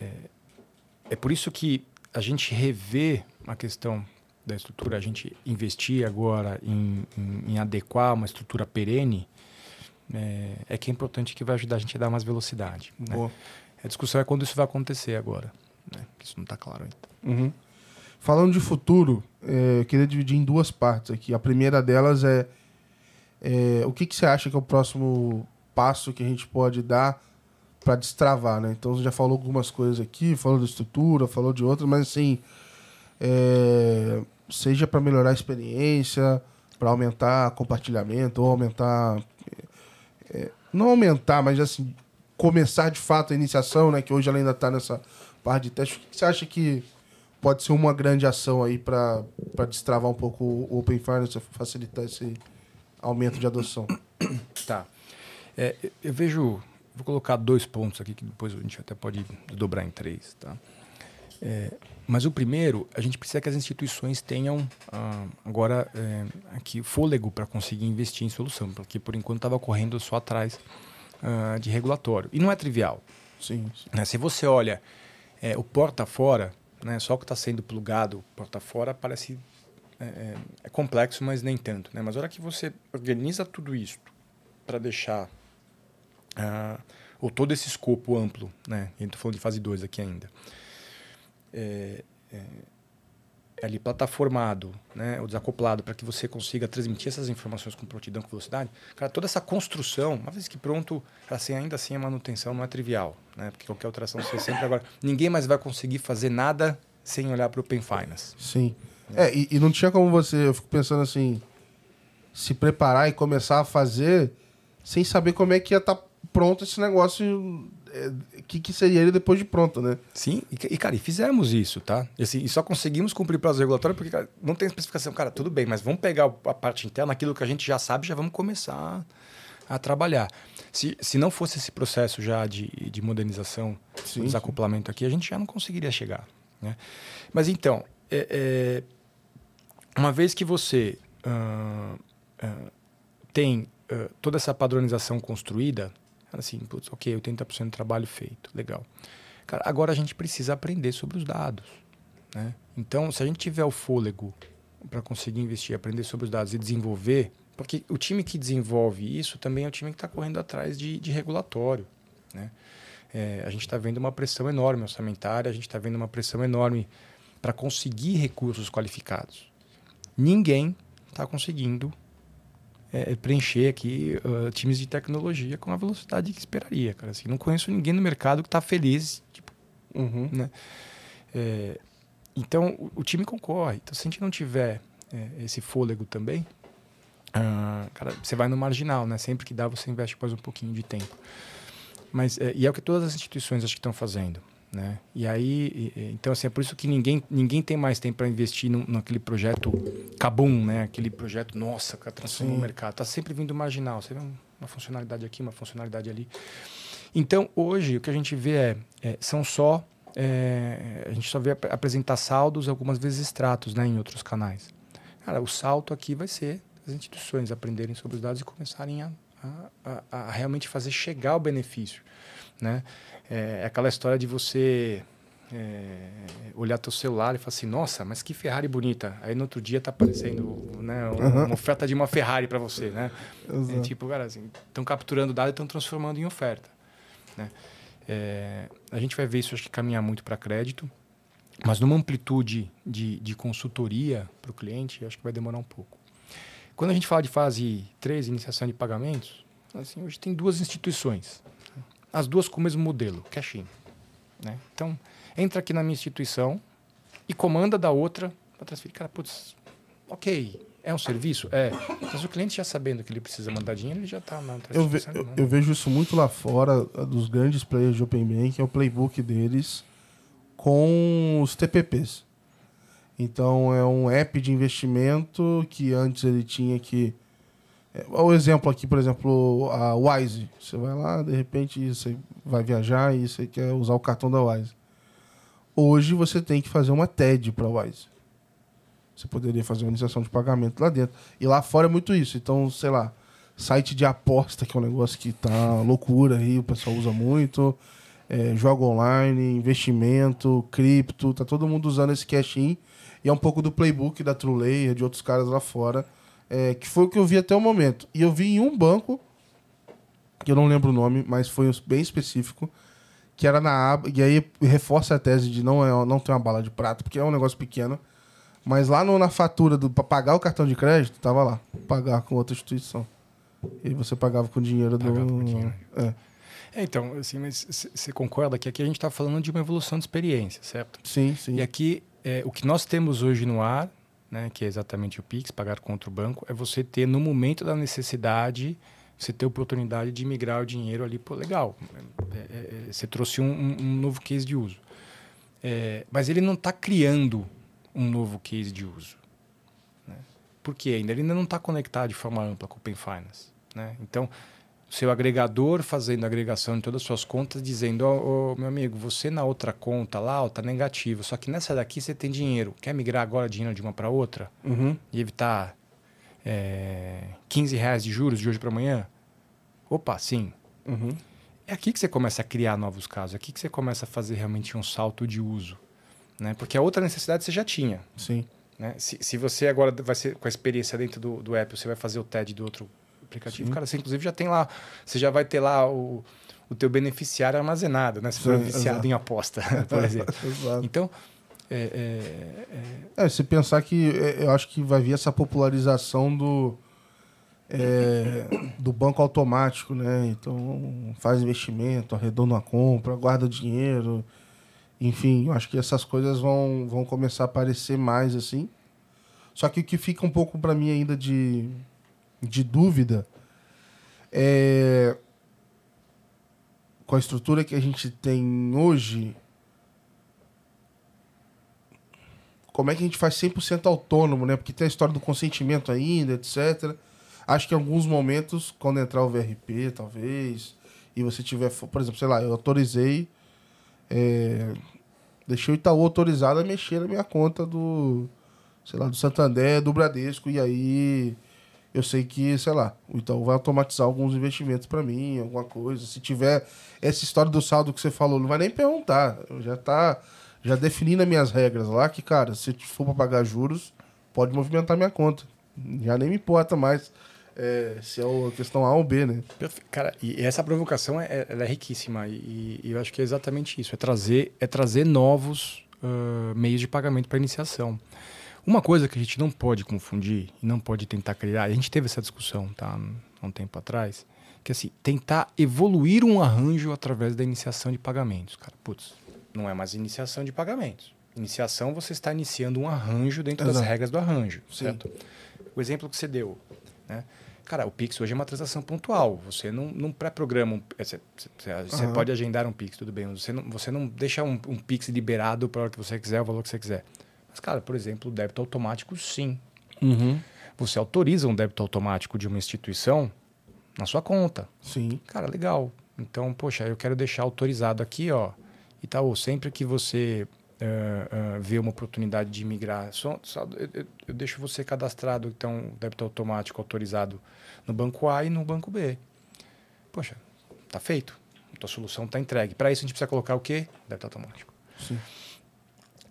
é, é por isso que a gente rever a questão da estrutura, a gente investir agora em, em, em adequar uma estrutura perene, é, é, que é importante que vai ajudar a gente a dar mais velocidade. Né? A discussão é quando isso vai acontecer agora. Né? Isso não está claro ainda. Uhum. Falando de futuro, é, eu queria dividir em duas partes aqui. A primeira delas é, é o que, que você acha que é o próximo passo que a gente pode dar para destravar, né? Então você já falou algumas coisas aqui, falou da estrutura, falou de outras, mas assim, é, seja para melhorar a experiência, para aumentar compartilhamento ou aumentar, é, não aumentar, mas assim começar de fato a iniciação, né? Que hoje ela ainda está nessa parte de teste. O que você acha que pode ser uma grande ação aí para destravar um pouco o Open Finance, facilitar esse aumento de adoção? Tá. É, eu vejo Vou colocar dois pontos aqui que depois a gente até pode dobrar em três. Tá? É, mas o primeiro, a gente precisa que as instituições tenham ah, agora é, aqui fôlego para conseguir investir em solução, porque por enquanto estava correndo só atrás ah, de regulatório. E não é trivial. Sim. sim. Né? Se você olha é, o porta fora, né, só que está sendo plugado porta fora parece é, é, é, complexo, mas nem tanto. Né? Mas a hora que você organiza tudo isso para deixar ah, ou todo esse escopo amplo, né? Gente está falando de fase 2 aqui ainda. É, é, ali plataformado, né, ou desacoplado, para que você consiga transmitir essas informações com prontidão, com velocidade. Cara, toda essa construção, uma vez que pronto, assim, ainda assim a manutenção não é trivial, né? Porque qualquer alteração você sempre agora, ninguém mais vai conseguir fazer nada sem olhar para o Open Finance. Sim. É, e, e, não tinha como você, eu fico pensando assim, se preparar e começar a fazer sem saber como é que ia estar tá pronto esse negócio é, que, que seria ele depois de pronto, né? Sim, e, cara, e fizemos isso, tá? E, assim, e só conseguimos cumprir prazo regulatório porque cara, não tem especificação. Cara, tudo bem, mas vamos pegar a parte interna, aquilo que a gente já sabe, já vamos começar a, a trabalhar. Se, se não fosse esse processo já de, de modernização, sim, desacoplamento sim. aqui, a gente já não conseguiria chegar. Né? Mas então, é, é, uma vez que você uh, uh, tem uh, toda essa padronização construída, assim, putz, ok, 80% do trabalho feito, legal. Cara, agora a gente precisa aprender sobre os dados. Né? Então, se a gente tiver o fôlego para conseguir investir, aprender sobre os dados e desenvolver, porque o time que desenvolve isso também é o time que está correndo atrás de, de regulatório. Né? É, a gente está vendo uma pressão enorme orçamentária, a gente está vendo uma pressão enorme para conseguir recursos qualificados. Ninguém está conseguindo é, preencher aqui uh, times de tecnologia com a velocidade que esperaria, cara. Assim, não conheço ninguém no mercado que está feliz, tipo, uhum. né? É, então o, o, time concorre. Então se a gente não tiver é, esse fôlego também, uh, cara, você vai no marginal, né? Sempre que dá você investe mais um pouquinho de tempo. Mas é, e é o que todas as instituições acho que estão fazendo. Né? E aí, então assim, é por isso que ninguém, ninguém tem mais tempo para investir no, naquele projeto Kabum, né? Aquele projeto, nossa, que transforma o mercado. Tá sempre vindo marginal, você vê uma funcionalidade aqui, uma funcionalidade ali. Então, hoje, o que a gente vê é, é são só é, a gente só vê apresentar saldos, algumas vezes extratos, né, em outros canais. Cara, o salto aqui vai ser as instituições aprenderem sobre os dados e começarem a, a, a, a realmente fazer chegar o benefício, né? É, é aquela história de você é, olhar teu celular e falar assim, nossa, mas que Ferrari bonita. Aí no outro dia tá aparecendo né, uma, uma oferta de uma Ferrari para você, né? É, tipo, cara, assim, estão capturando dados e estão transformando em oferta. Né? É, a gente vai ver isso, acho que caminhar muito para crédito, mas numa amplitude de, de consultoria para o cliente, acho que vai demorar um pouco. Quando a gente fala de fase 3, iniciação de pagamentos, assim, hoje tem duas instituições as duas com o mesmo modelo, cash-in. Né? Então, entra aqui na minha instituição e comanda da outra para transferir. Cara, putz, ok, é um serviço? É. Mas o cliente já sabendo que ele precisa mandar dinheiro, ele já está na eu, ve eu, eu, vejo isso muito lá fora, dos grandes players de Open Bank, é o playbook deles com os TPPs. Então, é um app de investimento que antes ele tinha que o exemplo aqui, por exemplo, a Wise. Você vai lá, de repente você vai viajar e você quer usar o cartão da Wise. Hoje você tem que fazer uma TED para a Wise. Você poderia fazer uma iniciação de pagamento lá dentro. E lá fora é muito isso. Então, sei lá, site de aposta, que é um negócio que tá loucura aí, o pessoal usa muito. É, jogo online, investimento, cripto, tá todo mundo usando esse cash-in. E é um pouco do playbook da TrueLayer, de outros caras lá fora é, que foi o que eu vi até o momento. E eu vi em um banco, que eu não lembro o nome, mas foi bem específico, que era na aba. E aí reforça a tese de não, é, não ter uma bala de prata, porque é um negócio pequeno. Mas lá no, na fatura do para pagar o cartão de crédito, tava lá, pagar com outra instituição. E você pagava com dinheiro do. Com dinheiro. É. É, então, assim, mas você concorda que aqui a gente está falando de uma evolução de experiência, certo? Sim, sim. E aqui, é, o que nós temos hoje no ar né, que é exatamente o Pix, pagar contra o banco, é você ter, no momento da necessidade, você ter oportunidade de migrar o dinheiro ali. Pô, legal, é, é, é você trouxe um, um, novo case de uso. É, mas ele não está criando um novo case de uso. Né? Por que ainda? Ele ainda não está conectado de forma ampla com o Open Finance. Né? Então, seu agregador fazendo agregação de todas as suas contas, dizendo: Ó, oh, meu amigo, você na outra conta lá está negativo, só que nessa daqui você tem dinheiro. Quer migrar agora dinheiro de uma para outra? Uhum. E evitar é, 15 reais de juros de hoje para amanhã? Opa, sim. Uhum. É aqui que você começa a criar novos casos, é aqui que você começa a fazer realmente um salto de uso. Né? Porque a outra necessidade você já tinha. Sim. Né? Se, se você agora vai ser com a experiência dentro do, do app, você vai fazer o TED do outro aplicativo, Sim. cara, você inclusive já tem lá, você já vai ter lá o, o teu beneficiário armazenado, né? Se for viciado em aposta, por exemplo. então, é, é, é... é, se pensar que é, eu acho que vai vir essa popularização do é, do banco automático, né? Então faz investimento, arredonda a compra, guarda dinheiro, enfim, eu acho que essas coisas vão, vão começar a aparecer mais assim. Só que o que fica um pouco para mim ainda de de dúvida é com a estrutura que a gente tem hoje, como é que a gente faz 100% autônomo, né? Porque tem a história do consentimento ainda, etc. Acho que em alguns momentos, quando entrar o VRP, talvez, e você tiver, por exemplo, sei lá, eu autorizei, é, deixei o Itaú autorizado a mexer na minha conta do, sei lá, do Santander, do Bradesco, e aí eu sei que, sei lá, o Itaú vai automatizar alguns investimentos para mim, alguma coisa. Se tiver essa história do saldo que você falou, não vai nem perguntar. Já tá já definindo as minhas regras lá que, cara, se for para pagar juros, pode movimentar minha conta. Já nem me importa mais é, se é a questão A ou B, né? Cara, e essa provocação é, é riquíssima e, e, eu acho que é exatamente isso, é trazer, é trazer novos uh, meios de pagamento para iniciação. Uma coisa que a gente não pode confundir e não pode tentar criar, a gente teve essa discussão tá, há um tempo atrás, que assim, tentar evoluir um arranjo através da iniciação de pagamentos. Cara, putz, não é mais iniciação de pagamentos. Iniciação, você está iniciando um arranjo dentro Exato. das regras do arranjo, Sim. certo? O exemplo que você deu, né? Cara, o Pix hoje é uma transação pontual. Você não, não pré-programa. Um, você, você uhum. pode agendar um Pix, tudo bem. Você não, você não deixa um, um Pix liberado para a hora que você quiser, o valor que você quiser. Mas, cara, por exemplo, débito automático, sim. Uhum. Você autoriza um débito automático de uma instituição na sua conta. Sim. Cara, legal. Então, poxa, eu quero deixar autorizado aqui, ó. Itaú, sempre que você uh, uh, vê uma oportunidade de migrar, só, só, eu, eu, deixo você cadastrado, então, débito automático autorizado no banco A e no banco B. Poxa, tá feito. A tua solução está entregue. Para isso, a gente precisa colocar o quê? Débito automático. Sim.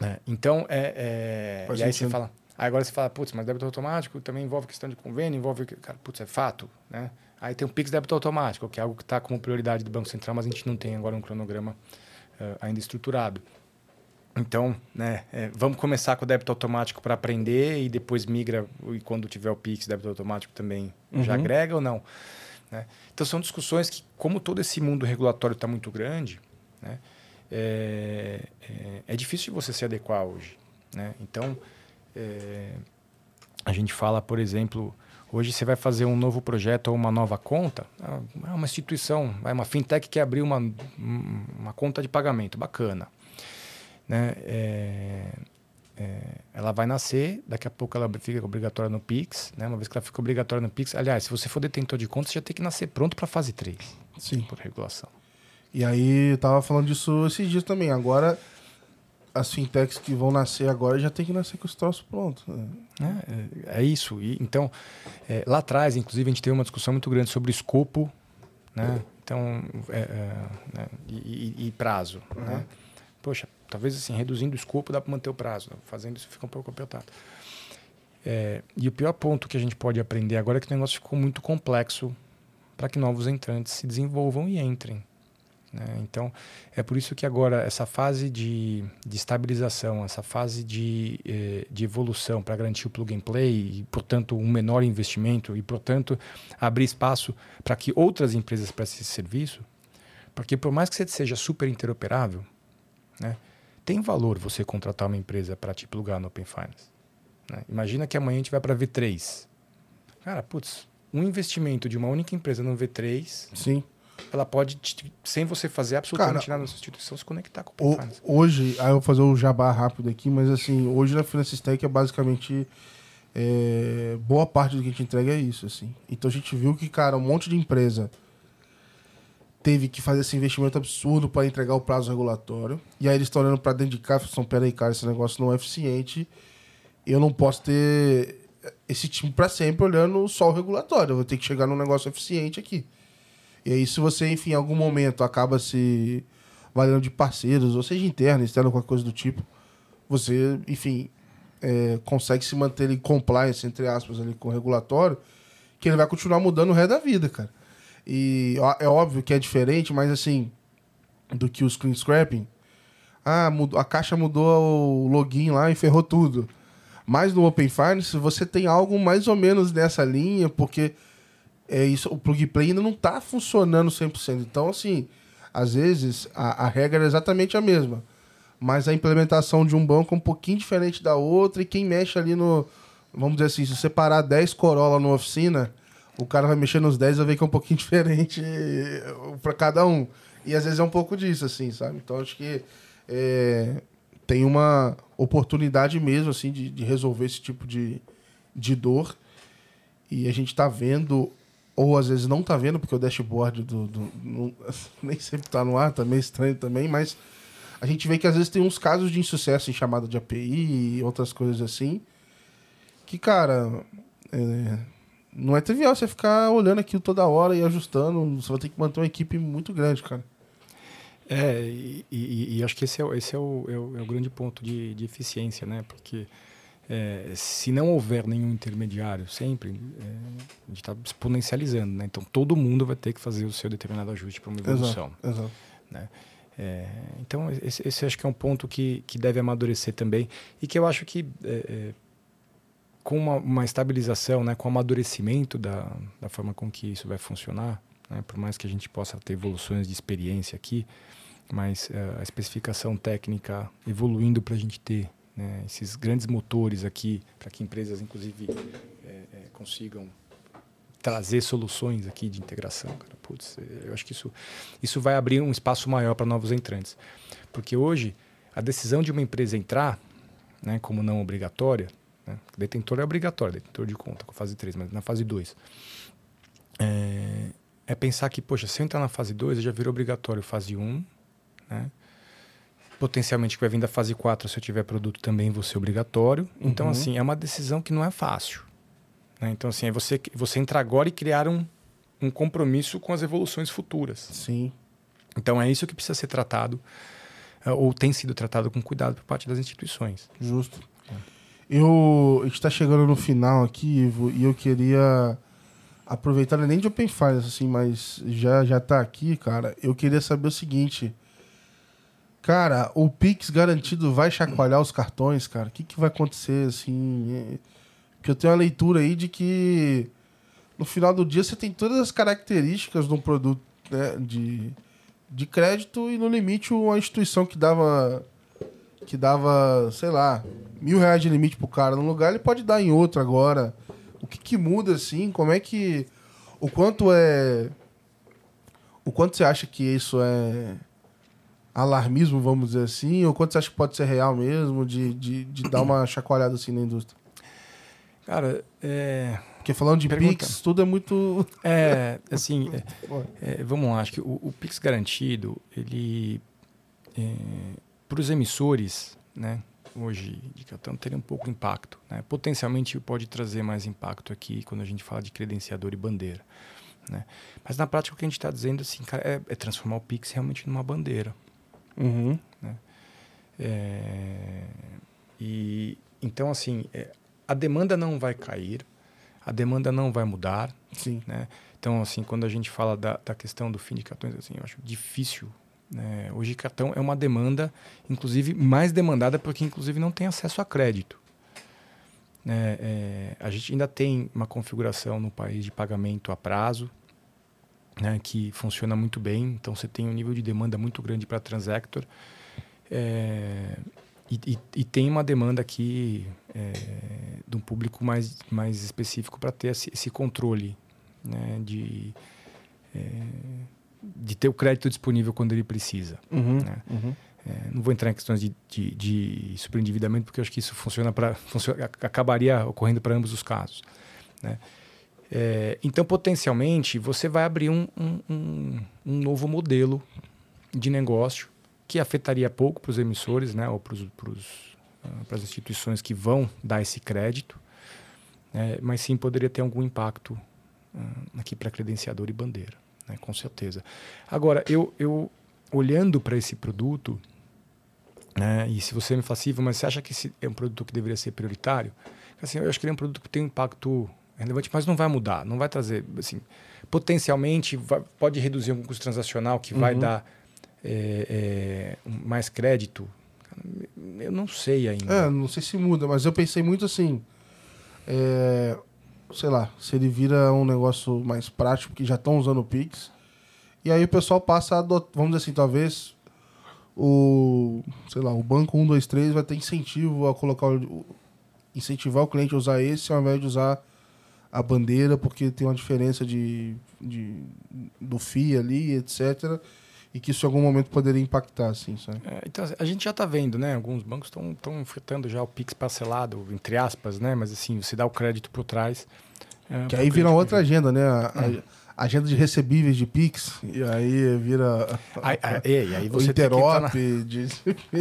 É, então, é, é e aí você fala. Aí agora você fala, putz, mas débito automático também envolve questão de convênio, envolve. Cara, putz, é fato, né? Aí tem o Pix débito automático, que é algo que está como prioridade do Banco Central, mas a gente não tem agora um cronograma uh, ainda estruturado. Então, né, é, vamos começar com o débito automático para aprender e depois migra, e quando tiver o Pix, débito automático também uhum. já agrega ou não. Né? Então, são discussões que, como todo esse mundo regulatório está muito grande, né, é, é, é, difícil de você se adequar hoje. Né? Então, é, a gente fala, por exemplo, hoje você vai fazer um novo projeto ou uma nova conta, é uma instituição, é uma fintech que abriu uma, uma conta de pagamento, bacana. Né? É, é, ela vai nascer, daqui a pouco ela fica obrigatória no Pix, né? uma vez que ela fica obrigatória no Pix. Aliás, se você for detentor de conta, você já tem que nascer pronto para a fase 3, Sim. por regulação. E aí eu tava falando disso esses dias também. Agora, as fintechs que vão nascer agora já tem que nascer com os troços prontos. Né? É, é, isso. E, então, é, lá atrás, inclusive, a gente teve uma discussão muito grande sobre escopo, né? Então, é, é né? e, e, e, prazo, uhum. né? Poxa, talvez assim, reduzindo o escopo dá para manter o prazo. Fazendo isso fica um pouco apertado. É, e o pior ponto que a gente pode aprender agora é que o negócio ficou muito complexo para que novos entrantes se desenvolvam e entrem. Né? Então, é por isso que agora essa fase de, de estabilização, essa fase de, eh, de evolução para garantir o plug and play e, portanto, um menor investimento e, portanto, abrir espaço para que outras empresas prestem esse serviço, porque por mais que você seja super interoperável, né, tem valor você contratar uma empresa para te plugar no Open Finance. Né? Imagina que amanhã a gente vai para V3. Cara, putz, um investimento de uma única empresa no V3 Sim ela pode, sem você fazer absolutamente Cara, nada na sua instituição, se conectar com o Finance. Hoje, aí eu vou fazer o jabá rápido aqui, mas assim, hoje na Finance Stack é basicamente é, boa parte do que a gente entrega é isso, assim. Então a gente viu que, cara, um monte de empresa teve que fazer esse investimento absurdo para entregar o prazo regulatório. E aí eles estão olhando para dentro de casa e falam, peraí, cara, esse negócio não é eficiente. Eu não posso ter esse time para sempre olhando só o regulatório. Eu vou ter que chegar num negócio eficiente aqui. E aí, se você, enfim, em algum momento acaba se valendo de parceiros, ou seja interno, externo, qualquer coisa do tipo, você, enfim, é, consegue se manter em compliance, entre aspas, ali com o regulatório, que ele vai continuar mudando o resto da vida, cara. E é óbvio que é diferente, mas assim, do que o screen scrapping. Ah, mudou, a caixa mudou o login lá e ferrou tudo. Mas no Open Finance você tem algo mais ou menos nessa linha, porque é isso, o plug play ainda não está funcionando 100%. Então, assim, às vezes a, a, regra é exatamente a mesma, mas a implementação de um banco é um pouquinho diferente da outra e quem mexe ali no, vamos dizer assim, se separar 10 Corolla numa oficina, o cara vai mexer nos 10 vai ver que é um pouquinho diferente para cada um. E às vezes é um pouco disso, assim, sabe? Então acho que é, tem uma oportunidade mesmo, assim, de, de, resolver esse tipo de, de dor. E a gente tá vendo, ou às vezes não tá vendo, porque o dashboard do, do não, nem sempre tá no ar, tá meio estranho também, mas a gente vê que às vezes tem uns casos de insucesso em chamada de API e outras coisas assim. Que, cara, é, não é trivial você ficar olhando aquilo toda hora e ajustando. Você vai ter que manter uma equipe muito grande, cara. É, e, e, e acho que esse é, esse é, o, é o, é o grande ponto de, de eficiência, né? Porque é, se não houver nenhum intermediário sempre, é, a gente está exponencializando, né? Então todo mundo vai ter que fazer o seu determinado ajuste para uma evolução. Exato, exato. Né? É, então esse, esse, acho que é um ponto que, que deve amadurecer também e que eu acho que é, é, com uma, uma, estabilização, né, com o amadurecimento da, da forma com que isso vai funcionar, né, por mais que a gente possa ter evoluções de experiência aqui, mas uh, a especificação técnica evoluindo para a gente ter né, esses grandes motores aqui, para que empresas, inclusive, é, é, consigam trazer soluções aqui de integração. Cara. Putz, eu acho que isso, isso vai abrir um espaço maior para novos entrantes. Porque hoje, a decisão de uma empresa entrar, né, como não obrigatória, né, detentor é obrigatório, detentor de conta, com fase 3, mas na fase 2, é, é pensar que, poxa, se eu entrar na fase 2, já virou obrigatório fase 1, né? Potencialmente que vai vir da fase 4, se eu tiver produto também vou ser obrigatório. Então, uhum. assim, é uma decisão que não é fácil. Né? Então, assim, é você, você entrar agora e criar um, um compromisso com as evoluções futuras. Sim. Então, é isso que precisa ser tratado, é, ou tem sido tratado com cuidado por parte das instituições. Justo. É. Eu, a gente está chegando no final aqui, Ivo, e eu queria aproveitar, nem de Open Finance, assim, mas já, já tá aqui, cara. Eu queria saber o seguinte. Cara, o Pix garantido vai chacoalhar os cartões, cara? O que, que vai acontecer, assim? Porque eu tenho uma leitura aí de que no final do dia você tem todas as características de um produto né, de, de crédito e no limite uma instituição que dava que dava, sei lá, mil reais de limite pro cara num lugar, ele pode dar em outro agora. O que, que muda, assim? Como é que. O quanto é. O quanto você acha que isso é alarmismo, vamos dizer assim, ou quanto você acha que pode ser real mesmo, de, de, de dar uma chacoalhada assim na indústria? Cara, é. Porque falando de Pergunta. Pix, tudo é muito. É, assim, é, é, vamos lá, acho que o, o Pix garantido, ele. É, para os emissores, né, hoje de cartão, teria um pouco de impacto. Né? Potencialmente pode trazer mais impacto aqui quando a gente fala de credenciador e bandeira. Né? Mas na prática, o que a gente está dizendo assim, cara, é, é transformar o Pix realmente numa bandeira. Uhum. Né? É, e então assim, é, a demanda não vai cair, a demanda não vai mudar. Sim. Né? Então assim, quando a gente fala da, da questão do fim de cartões, assim, eu acho difícil. Né? Hoje cartão é uma demanda, inclusive mais demandada porque inclusive não tem acesso a crédito. É, é, a gente ainda tem uma configuração no país de pagamento a prazo, né, que funciona muito bem. Então você tem um nível de demanda muito grande para Transactor. É, e, e, e, tem uma demanda aqui é, de um público mais, mais específico para ter esse, esse, controle né, de, é, de ter o crédito disponível quando ele precisa. Uhum, né? uhum. É, não vou entrar em questões de, de, de superendividamento, porque eu acho que isso funciona para funciona, acabaria ocorrendo para ambos os casos. Né? É, então, potencialmente, você vai abrir um, um, um, novo modelo de negócio que afetaria pouco para os emissores, né, ou para uh, as instituições que vão dar esse crédito, né, mas sim poderia ter algum impacto uh, aqui para credenciador e bandeira, né, com certeza. Agora, eu, eu olhando para esse produto, né, e se você me fala assim, mas você acha que esse é um produto que deveria ser prioritário? Assim, eu acho que ele é um produto que tem um impacto relevante, mas não vai mudar, não vai trazer, assim, potencialmente vai, pode reduzir um custo transacional que uhum. vai dar é, é, mais crédito. Eu não sei ainda. É, não sei se muda, mas eu pensei muito assim, é, sei lá, se ele vira um negócio mais prático, porque já estão usando o Pix, e aí o pessoal passa a adotar, vamos dizer assim, talvez o, sei lá, o banco 123 vai ter incentivo a colocar, incentivar o cliente a usar esse ao invés de usar a bandeira, porque tem uma diferença de, de, do FII ali, etc. E que isso em algum momento poderia impactar, assim, sabe? É, então, a gente já está vendo, né? Alguns bancos estão enfrentando já o PIX parcelado, entre aspas, né? Mas assim, você dá o crédito por trás. É, que aí vira outra agenda, né? A, a, agenda de recebíveis de Pix, e aí vira. Aí, aí, aí você Interop. Na... De...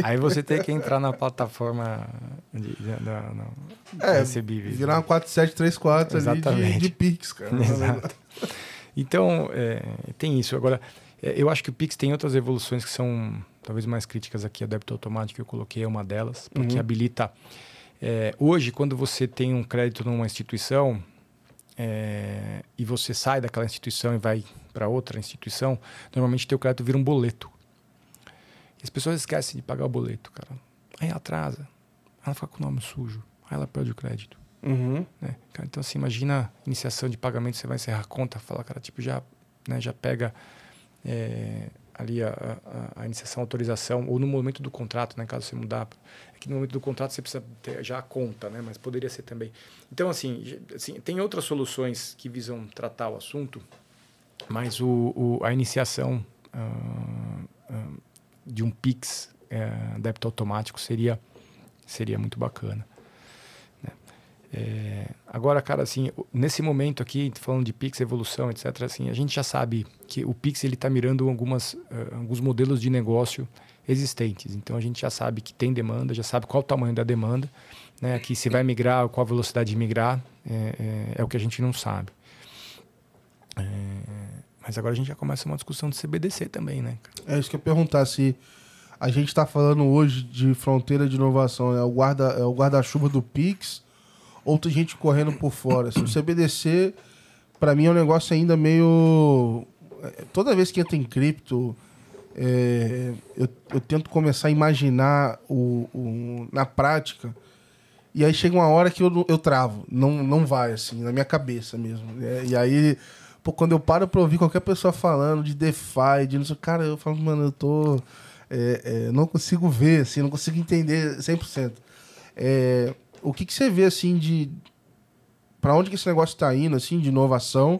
aí você tem que entrar na plataforma de, de, de, é, recebíveis. Virar uma 4734 ali de, de Pix, cara. Exato. Então, é, tem isso. Agora, é, eu acho que o Pix tem outras evoluções que são talvez mais críticas aqui. A débito automático que eu coloquei é uma delas, porque uhum. habilita. É, hoje, quando você tem um crédito numa instituição, é, e você sai daquela instituição e vai para outra instituição, normalmente teu crédito vira um boleto. E as pessoas esquecem de pagar o boleto, cara. Aí atrasa, ela fica com o nome sujo, aí ela perde o crédito. Uhum. Né? Cara, então, assim, imagina iniciação de pagamento, você vai encerrar a conta, fala, cara, tipo, já, né, já pega é, ali a, a, a, iniciação, a autorização, ou no momento do contrato, né, caso você mudar. Que no momento do contrato você precisa ter já a conta, né, mas poderia ser também. Então, assim, assim tem outras soluções que visam tratar o assunto, mas o, o a iniciação uh, uh, de um PIX, uh, débito automático, seria, seria muito bacana. É, agora, cara, assim, nesse momento aqui, falando de Pix, evolução, etc., assim, a gente já sabe que o Pix está mirando algumas, uh, alguns modelos de negócio existentes. Então, a gente já sabe que tem demanda, já sabe qual o tamanho da demanda, né? Que se vai migrar, qual a velocidade de migrar, é, é, é o que a gente não sabe. É, mas agora a gente já começa uma discussão de CBDC também, né? É isso que eu ia perguntar, se a gente está falando hoje de fronteira de inovação, é o guarda-chuva é o guarda do Pix outra gente correndo por fora. O CBDC, para mim, é um negócio ainda meio. É, toda vez que entra em cripto, é, eu, eu, tento começar a imaginar o, o, na prática. E aí chega uma hora que eu, eu travo. Não, não vai, assim, na minha cabeça mesmo. Né? E aí, pô, quando eu paro pra ouvir qualquer pessoa falando de DeFi, de não sei, cara, eu falo, mano, eu tô. É, é, não consigo ver, assim, não consigo entender 100%. É, o que, que você vê assim de para onde que esse negócio está indo assim de inovação?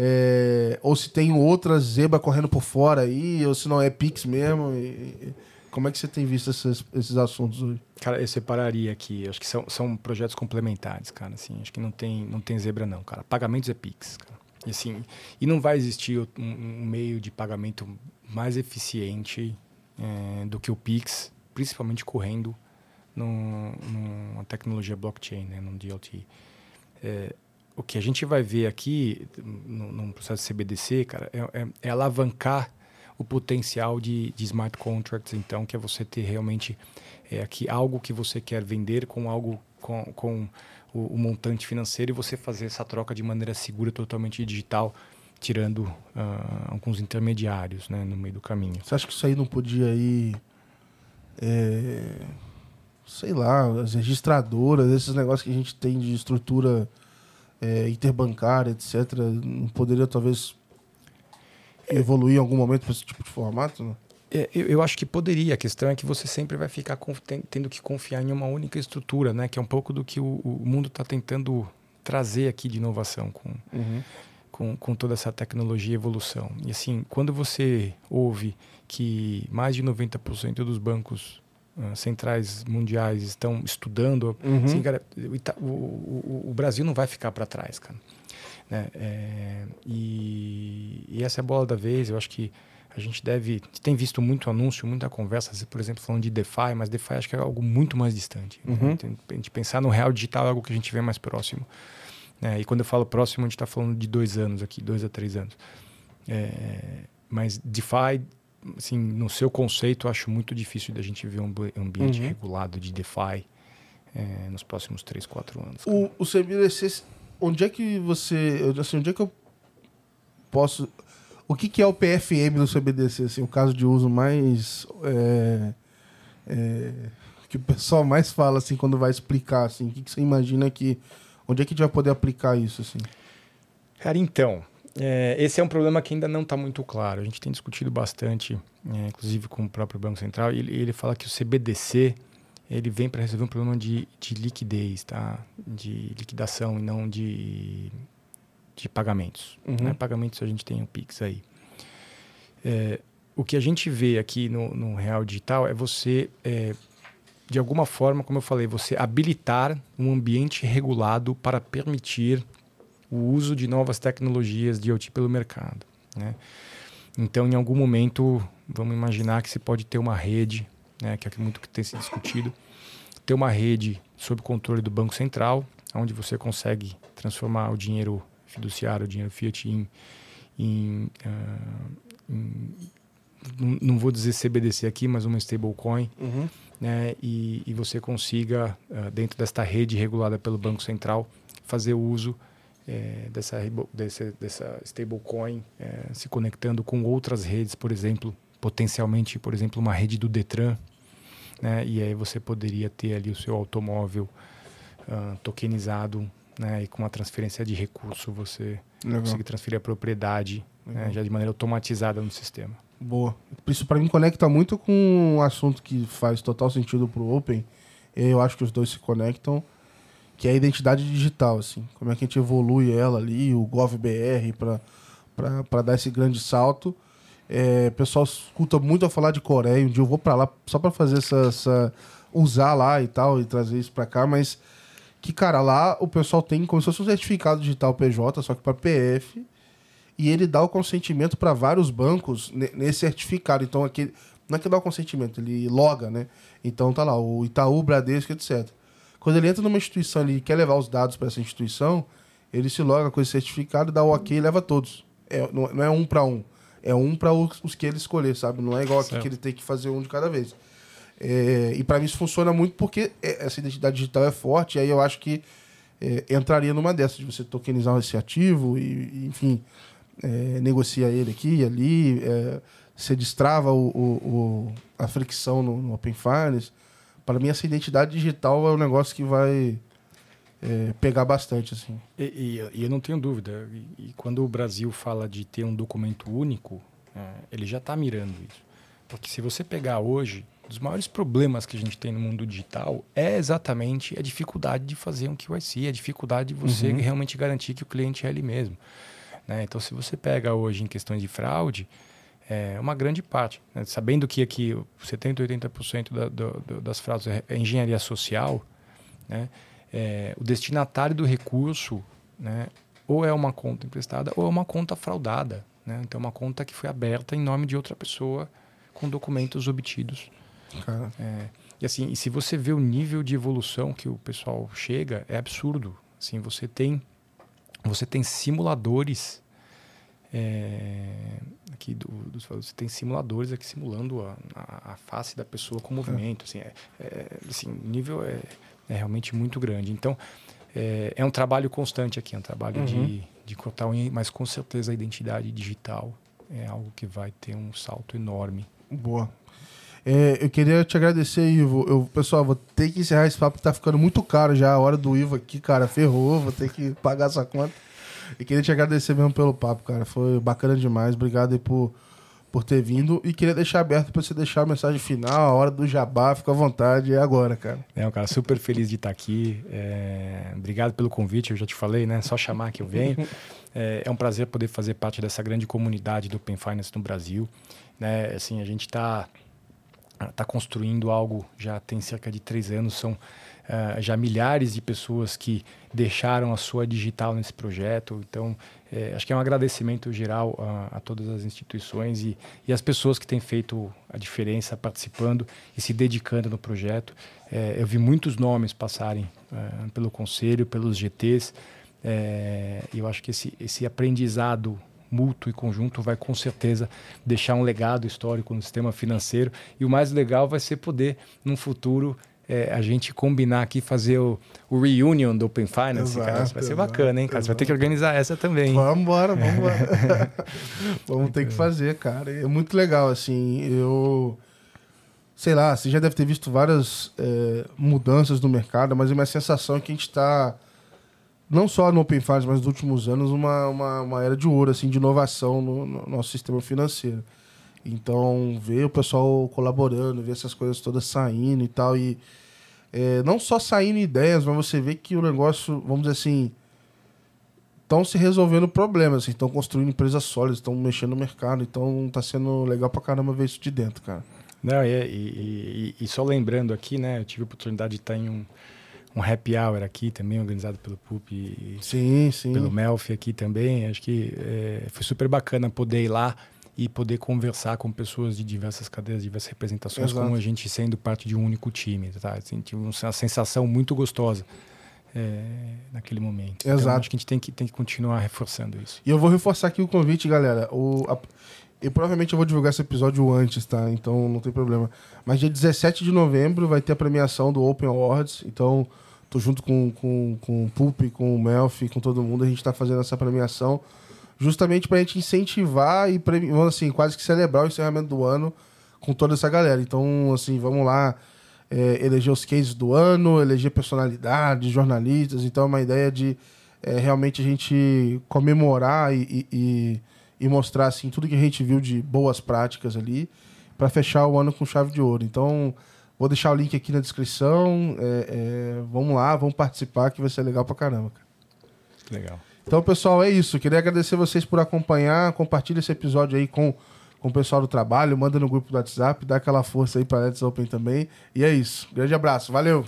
É, ou se tem outra zebra correndo por fora aí, ou se não é Pix mesmo. E, como é que você tem visto esses, esses assuntos hoje? Cara, eu separaria aqui. Acho que são, são projetos complementares, cara. Assim, acho que não tem, não tem zebra, não, cara. Pagamentos é Pix, cara. E, assim, e não vai existir um, um meio de pagamento mais eficiente é, do que o Pix, principalmente correndo num, numa tecnologia blockchain, né, num DLT. É, o que a gente vai ver aqui, no, processo de CBDC, cara, é, é, é alavancar o potencial de, de, smart contracts, então, que é você ter realmente é, aqui algo que você quer vender com algo com, com o, o, montante financeiro e você fazer essa troca de maneira segura, totalmente digital, tirando uh, alguns intermediários né, no meio do caminho. Você acha que isso aí não podia ir é, sei lá, as registradoras, esses negócios que a gente tem de estrutura é, interbancária, etc., não poderia talvez evoluir em algum momento para esse tipo de formato? Né? É, eu, eu, acho que poderia. A questão é que você sempre vai ficar tendo que confiar em uma única estrutura, né? Que é um pouco do que o, o mundo está tentando trazer aqui de inovação com, uhum. com, com toda essa tecnologia e evolução. E assim, quando você ouve que mais de 90% dos bancos ah, centrais mundiais estão estudando. Uhum. Assim, cara, o, o, o, Brasil não vai ficar para trás, cara. Né? É, e, e, essa é a bola da vez. Eu acho que a gente deve. Tem visto muito anúncio, muita conversa, por exemplo, falando de DeFi, mas DeFi acho que é algo muito mais distante. Né? Uhum. Né? A gente pensar no real digital é algo que a gente vê mais próximo. Né? E quando eu falo próximo, a gente está falando de dois anos aqui, dois a três anos. É, mas DeFi assim, no seu conceito, acho muito difícil da gente ver um ambiente uhum. regulado de DeFi é, nos próximos 3, 4 anos. O, o CBDC, onde é que você. Assim, onde é que eu posso. O que, que é o PFM do CBDC? Assim, o caso de uso mais. É, é, que o pessoal mais fala assim quando vai explicar assim, o que, que você imagina que onde é que a gente vai poder aplicar isso assim? Cara, então, é, esse é um problema que ainda não está muito claro. A gente tem discutido bastante, é, inclusive com o próprio Banco Central, e ele, ele fala que o CBDC ele vem para resolver um problema de, de liquidez, tá? De liquidação e não de, de pagamentos. Uhum. Né? Pagamentos a gente tem o Pix aí. É, o que a gente vê aqui no, no Real Digital é você, é, de alguma forma, como eu falei, você habilitar um ambiente regulado para permitir o uso de novas tecnologias de IoT pelo mercado. Né? Então, em algum momento, vamos imaginar que se pode ter uma rede né, que é muito que tem se discutido, ter uma rede sob controle do Banco Central, onde você consegue transformar o dinheiro fiduciário, o dinheiro fiat em, em, uh, em não vou dizer CBDC aqui, mas uma stablecoin, uhum. né, e, e, você consiga, uh, dentro desta rede regulada pelo Banco Central, fazer o uso é, dessa, dessa, dessa stablecoin é, se conectando com outras redes, por exemplo, potencialmente, por exemplo, uma rede do Detran, né? E aí você poderia ter ali o seu automóvel uh, tokenizado, né? E com uma transferência de recurso você Legal. conseguir transferir a propriedade né? já de maneira automatizada no sistema. Boa. Isso para mim conecta muito com um assunto que faz total sentido para o Open. Eu acho que os dois se conectam, que é a identidade digital, assim. Como é que a gente evolui ela ali, o GovBR para dar esse grande salto é, o pessoal escuta muito a falar de Coreia. Um dia eu vou para lá só para fazer essa, essa, usar lá e tal, e trazer isso para cá, mas que, cara, lá o pessoal tem como se fosse um certificado digital PJ, só que para PF, e ele dá o consentimento para vários bancos nesse certificado. Então, aqui, não é que dá o consentimento, ele loga, né? Então tá lá, o Itaú, Bradesco, etc. Quando ele entra numa instituição e quer levar os dados para essa instituição, ele se loga com esse certificado, dá o ok e leva todos. É, não, não é um para um é um para os, os, que ele escolher, sabe? Não é igual aqui que ele tem que fazer um de cada vez. É, e para mim isso funciona muito porque é, essa identidade digital é forte, e aí eu acho que é, entraria numa dessas, de você tokenizar esse ativo e, enfim, é, negocia ele aqui e ali, é, você destrava o, o, o, a fricção no, no Open Finance. Para mim, essa identidade digital é um negócio que vai é, pegar bastante. assim. E, e, e, eu não tenho dúvida. E, e, quando o Brasil fala de ter um documento único, é, ele já está mirando isso. Porque se você pegar hoje, um dos maiores problemas que a gente tem no mundo digital é exatamente a dificuldade de fazer um QIC, a dificuldade de você uhum. realmente garantir que o cliente é ele mesmo. Né? Então, se você pega hoje em questões de fraude, é uma grande parte. Né? Sabendo que aqui 70%, 80% da, do, das fraudes é engenharia social, né? é, o destinatário do recurso, né, ou é uma conta emprestada ou é uma conta fraudada. Né? Então, é uma conta que foi aberta em nome de outra pessoa com documentos obtidos. É, e assim, e se você vê o nível de evolução que o pessoal chega, é absurdo. Assim, você tem, você tem simuladores é, aqui do, do, você tem simuladores aqui simulando a, a, a face da pessoa com movimento. Assim, é, é, assim, nível é, é realmente muito grande. Então, é, é um trabalho constante aqui, é um trabalho uhum. de, de cotar, mas com certeza a identidade digital é algo que vai ter um salto enorme. Boa. É, eu queria te agradecer, Ivo. Eu, pessoal, vou ter que encerrar esse papo, tá ficando muito caro já. A hora do Ivo aqui, cara, ferrou. Vou ter que pagar essa conta. E queria te agradecer mesmo pelo papo, cara. Foi bacana demais. Obrigado aí por por ter vindo e queria deixar aberto para você deixar a mensagem final, a hora do jabá, fica à vontade, é agora, cara. É, cara, super feliz de estar aqui. É... Obrigado pelo convite, eu já te falei, né? Só chamar que eu venho. é, é um prazer poder fazer parte dessa grande comunidade do Open Finance no Brasil. Né? Assim, a gente está tá construindo algo já tem cerca de três anos, são uh, já milhares de pessoas que deixaram a sua digital nesse projeto. Então, é, acho que é um agradecimento geral a, a todas as instituições e, e as pessoas que têm feito a diferença participando e se dedicando no projeto. É, eu vi muitos nomes passarem pelo conselho, pelos GTs, é, e eu acho que esse, esse aprendizado mútuo e conjunto vai com certeza deixar um legado histórico no sistema financeiro e o mais legal vai ser poder, num futuro, é, a gente combinar aqui, fazer o, o reunion do Open Finance, exato, cara. Isso vai ser exato, bacana, hein, cara? Exato. Você vai ter que organizar essa também. Vamos embora, vamos embora. vamos ter que fazer, cara. É muito legal, assim. Eu. Sei lá, você já deve ter visto várias é, mudanças no mercado, mas a minha sensação é que a gente está não só no Open Finance, mas nos últimos anos, uma, uma, uma, era de ouro, assim, de inovação no, no, nosso sistema financeiro. Então, ver o pessoal colaborando, ver essas coisas todas saindo e tal, e é, não só saindo ideias, mas você vê que o negócio, vamos dizer assim, estão se resolvendo problemas, estão assim, construindo empresas sólidas, estão mexendo no mercado, então tá sendo legal pra caramba ver isso de dentro, cara. Não, e, e, e, e só lembrando aqui, né, eu tive a oportunidade de estar em um, um happy hour aqui também, organizado pelo PUP e sim, sim. pelo Melfi aqui também. Acho que é, foi super bacana poder ir lá e poder conversar com pessoas de diversas cadeias, diversas representações, Exato. como a gente sendo parte de um único time, tá? Assim, tive uma sensação muito gostosa é, naquele momento. Então, Exato. Então, acho que a gente tem que, tem que continuar reforçando isso. E eu vou reforçar aqui o convite, galera. O, a, eu provavelmente eu vou divulgar esse episódio antes, tá? Então não tem problema. Mas dia 17 de novembro vai ter a premiação do Open Awards. Então, tô junto com, com, com o Pulp, com o Melfi, com todo mundo. A gente tá fazendo essa premiação justamente pra gente incentivar e, assim, quase que celebrar o encerramento do ano com toda essa galera. Então, assim, vamos lá é, eleger os cases do ano, eleger personalidades, jornalistas. Então é uma ideia de é, realmente a gente comemorar e, e, e, mostrar assim, tudo que a gente viu de boas práticas ali para fechar o ano com chave de ouro. Então vou deixar o link aqui na descrição. É, é, vamos lá, vamos participar que vai ser legal pra caramba. Cara. Legal. Então, pessoal, é isso. Queria agradecer vocês por acompanhar. Compartilhe esse episódio aí com com o pessoal do trabalho, manda no grupo do WhatsApp, dá aquela força aí para Let's Open também. E é isso. Grande abraço, valeu!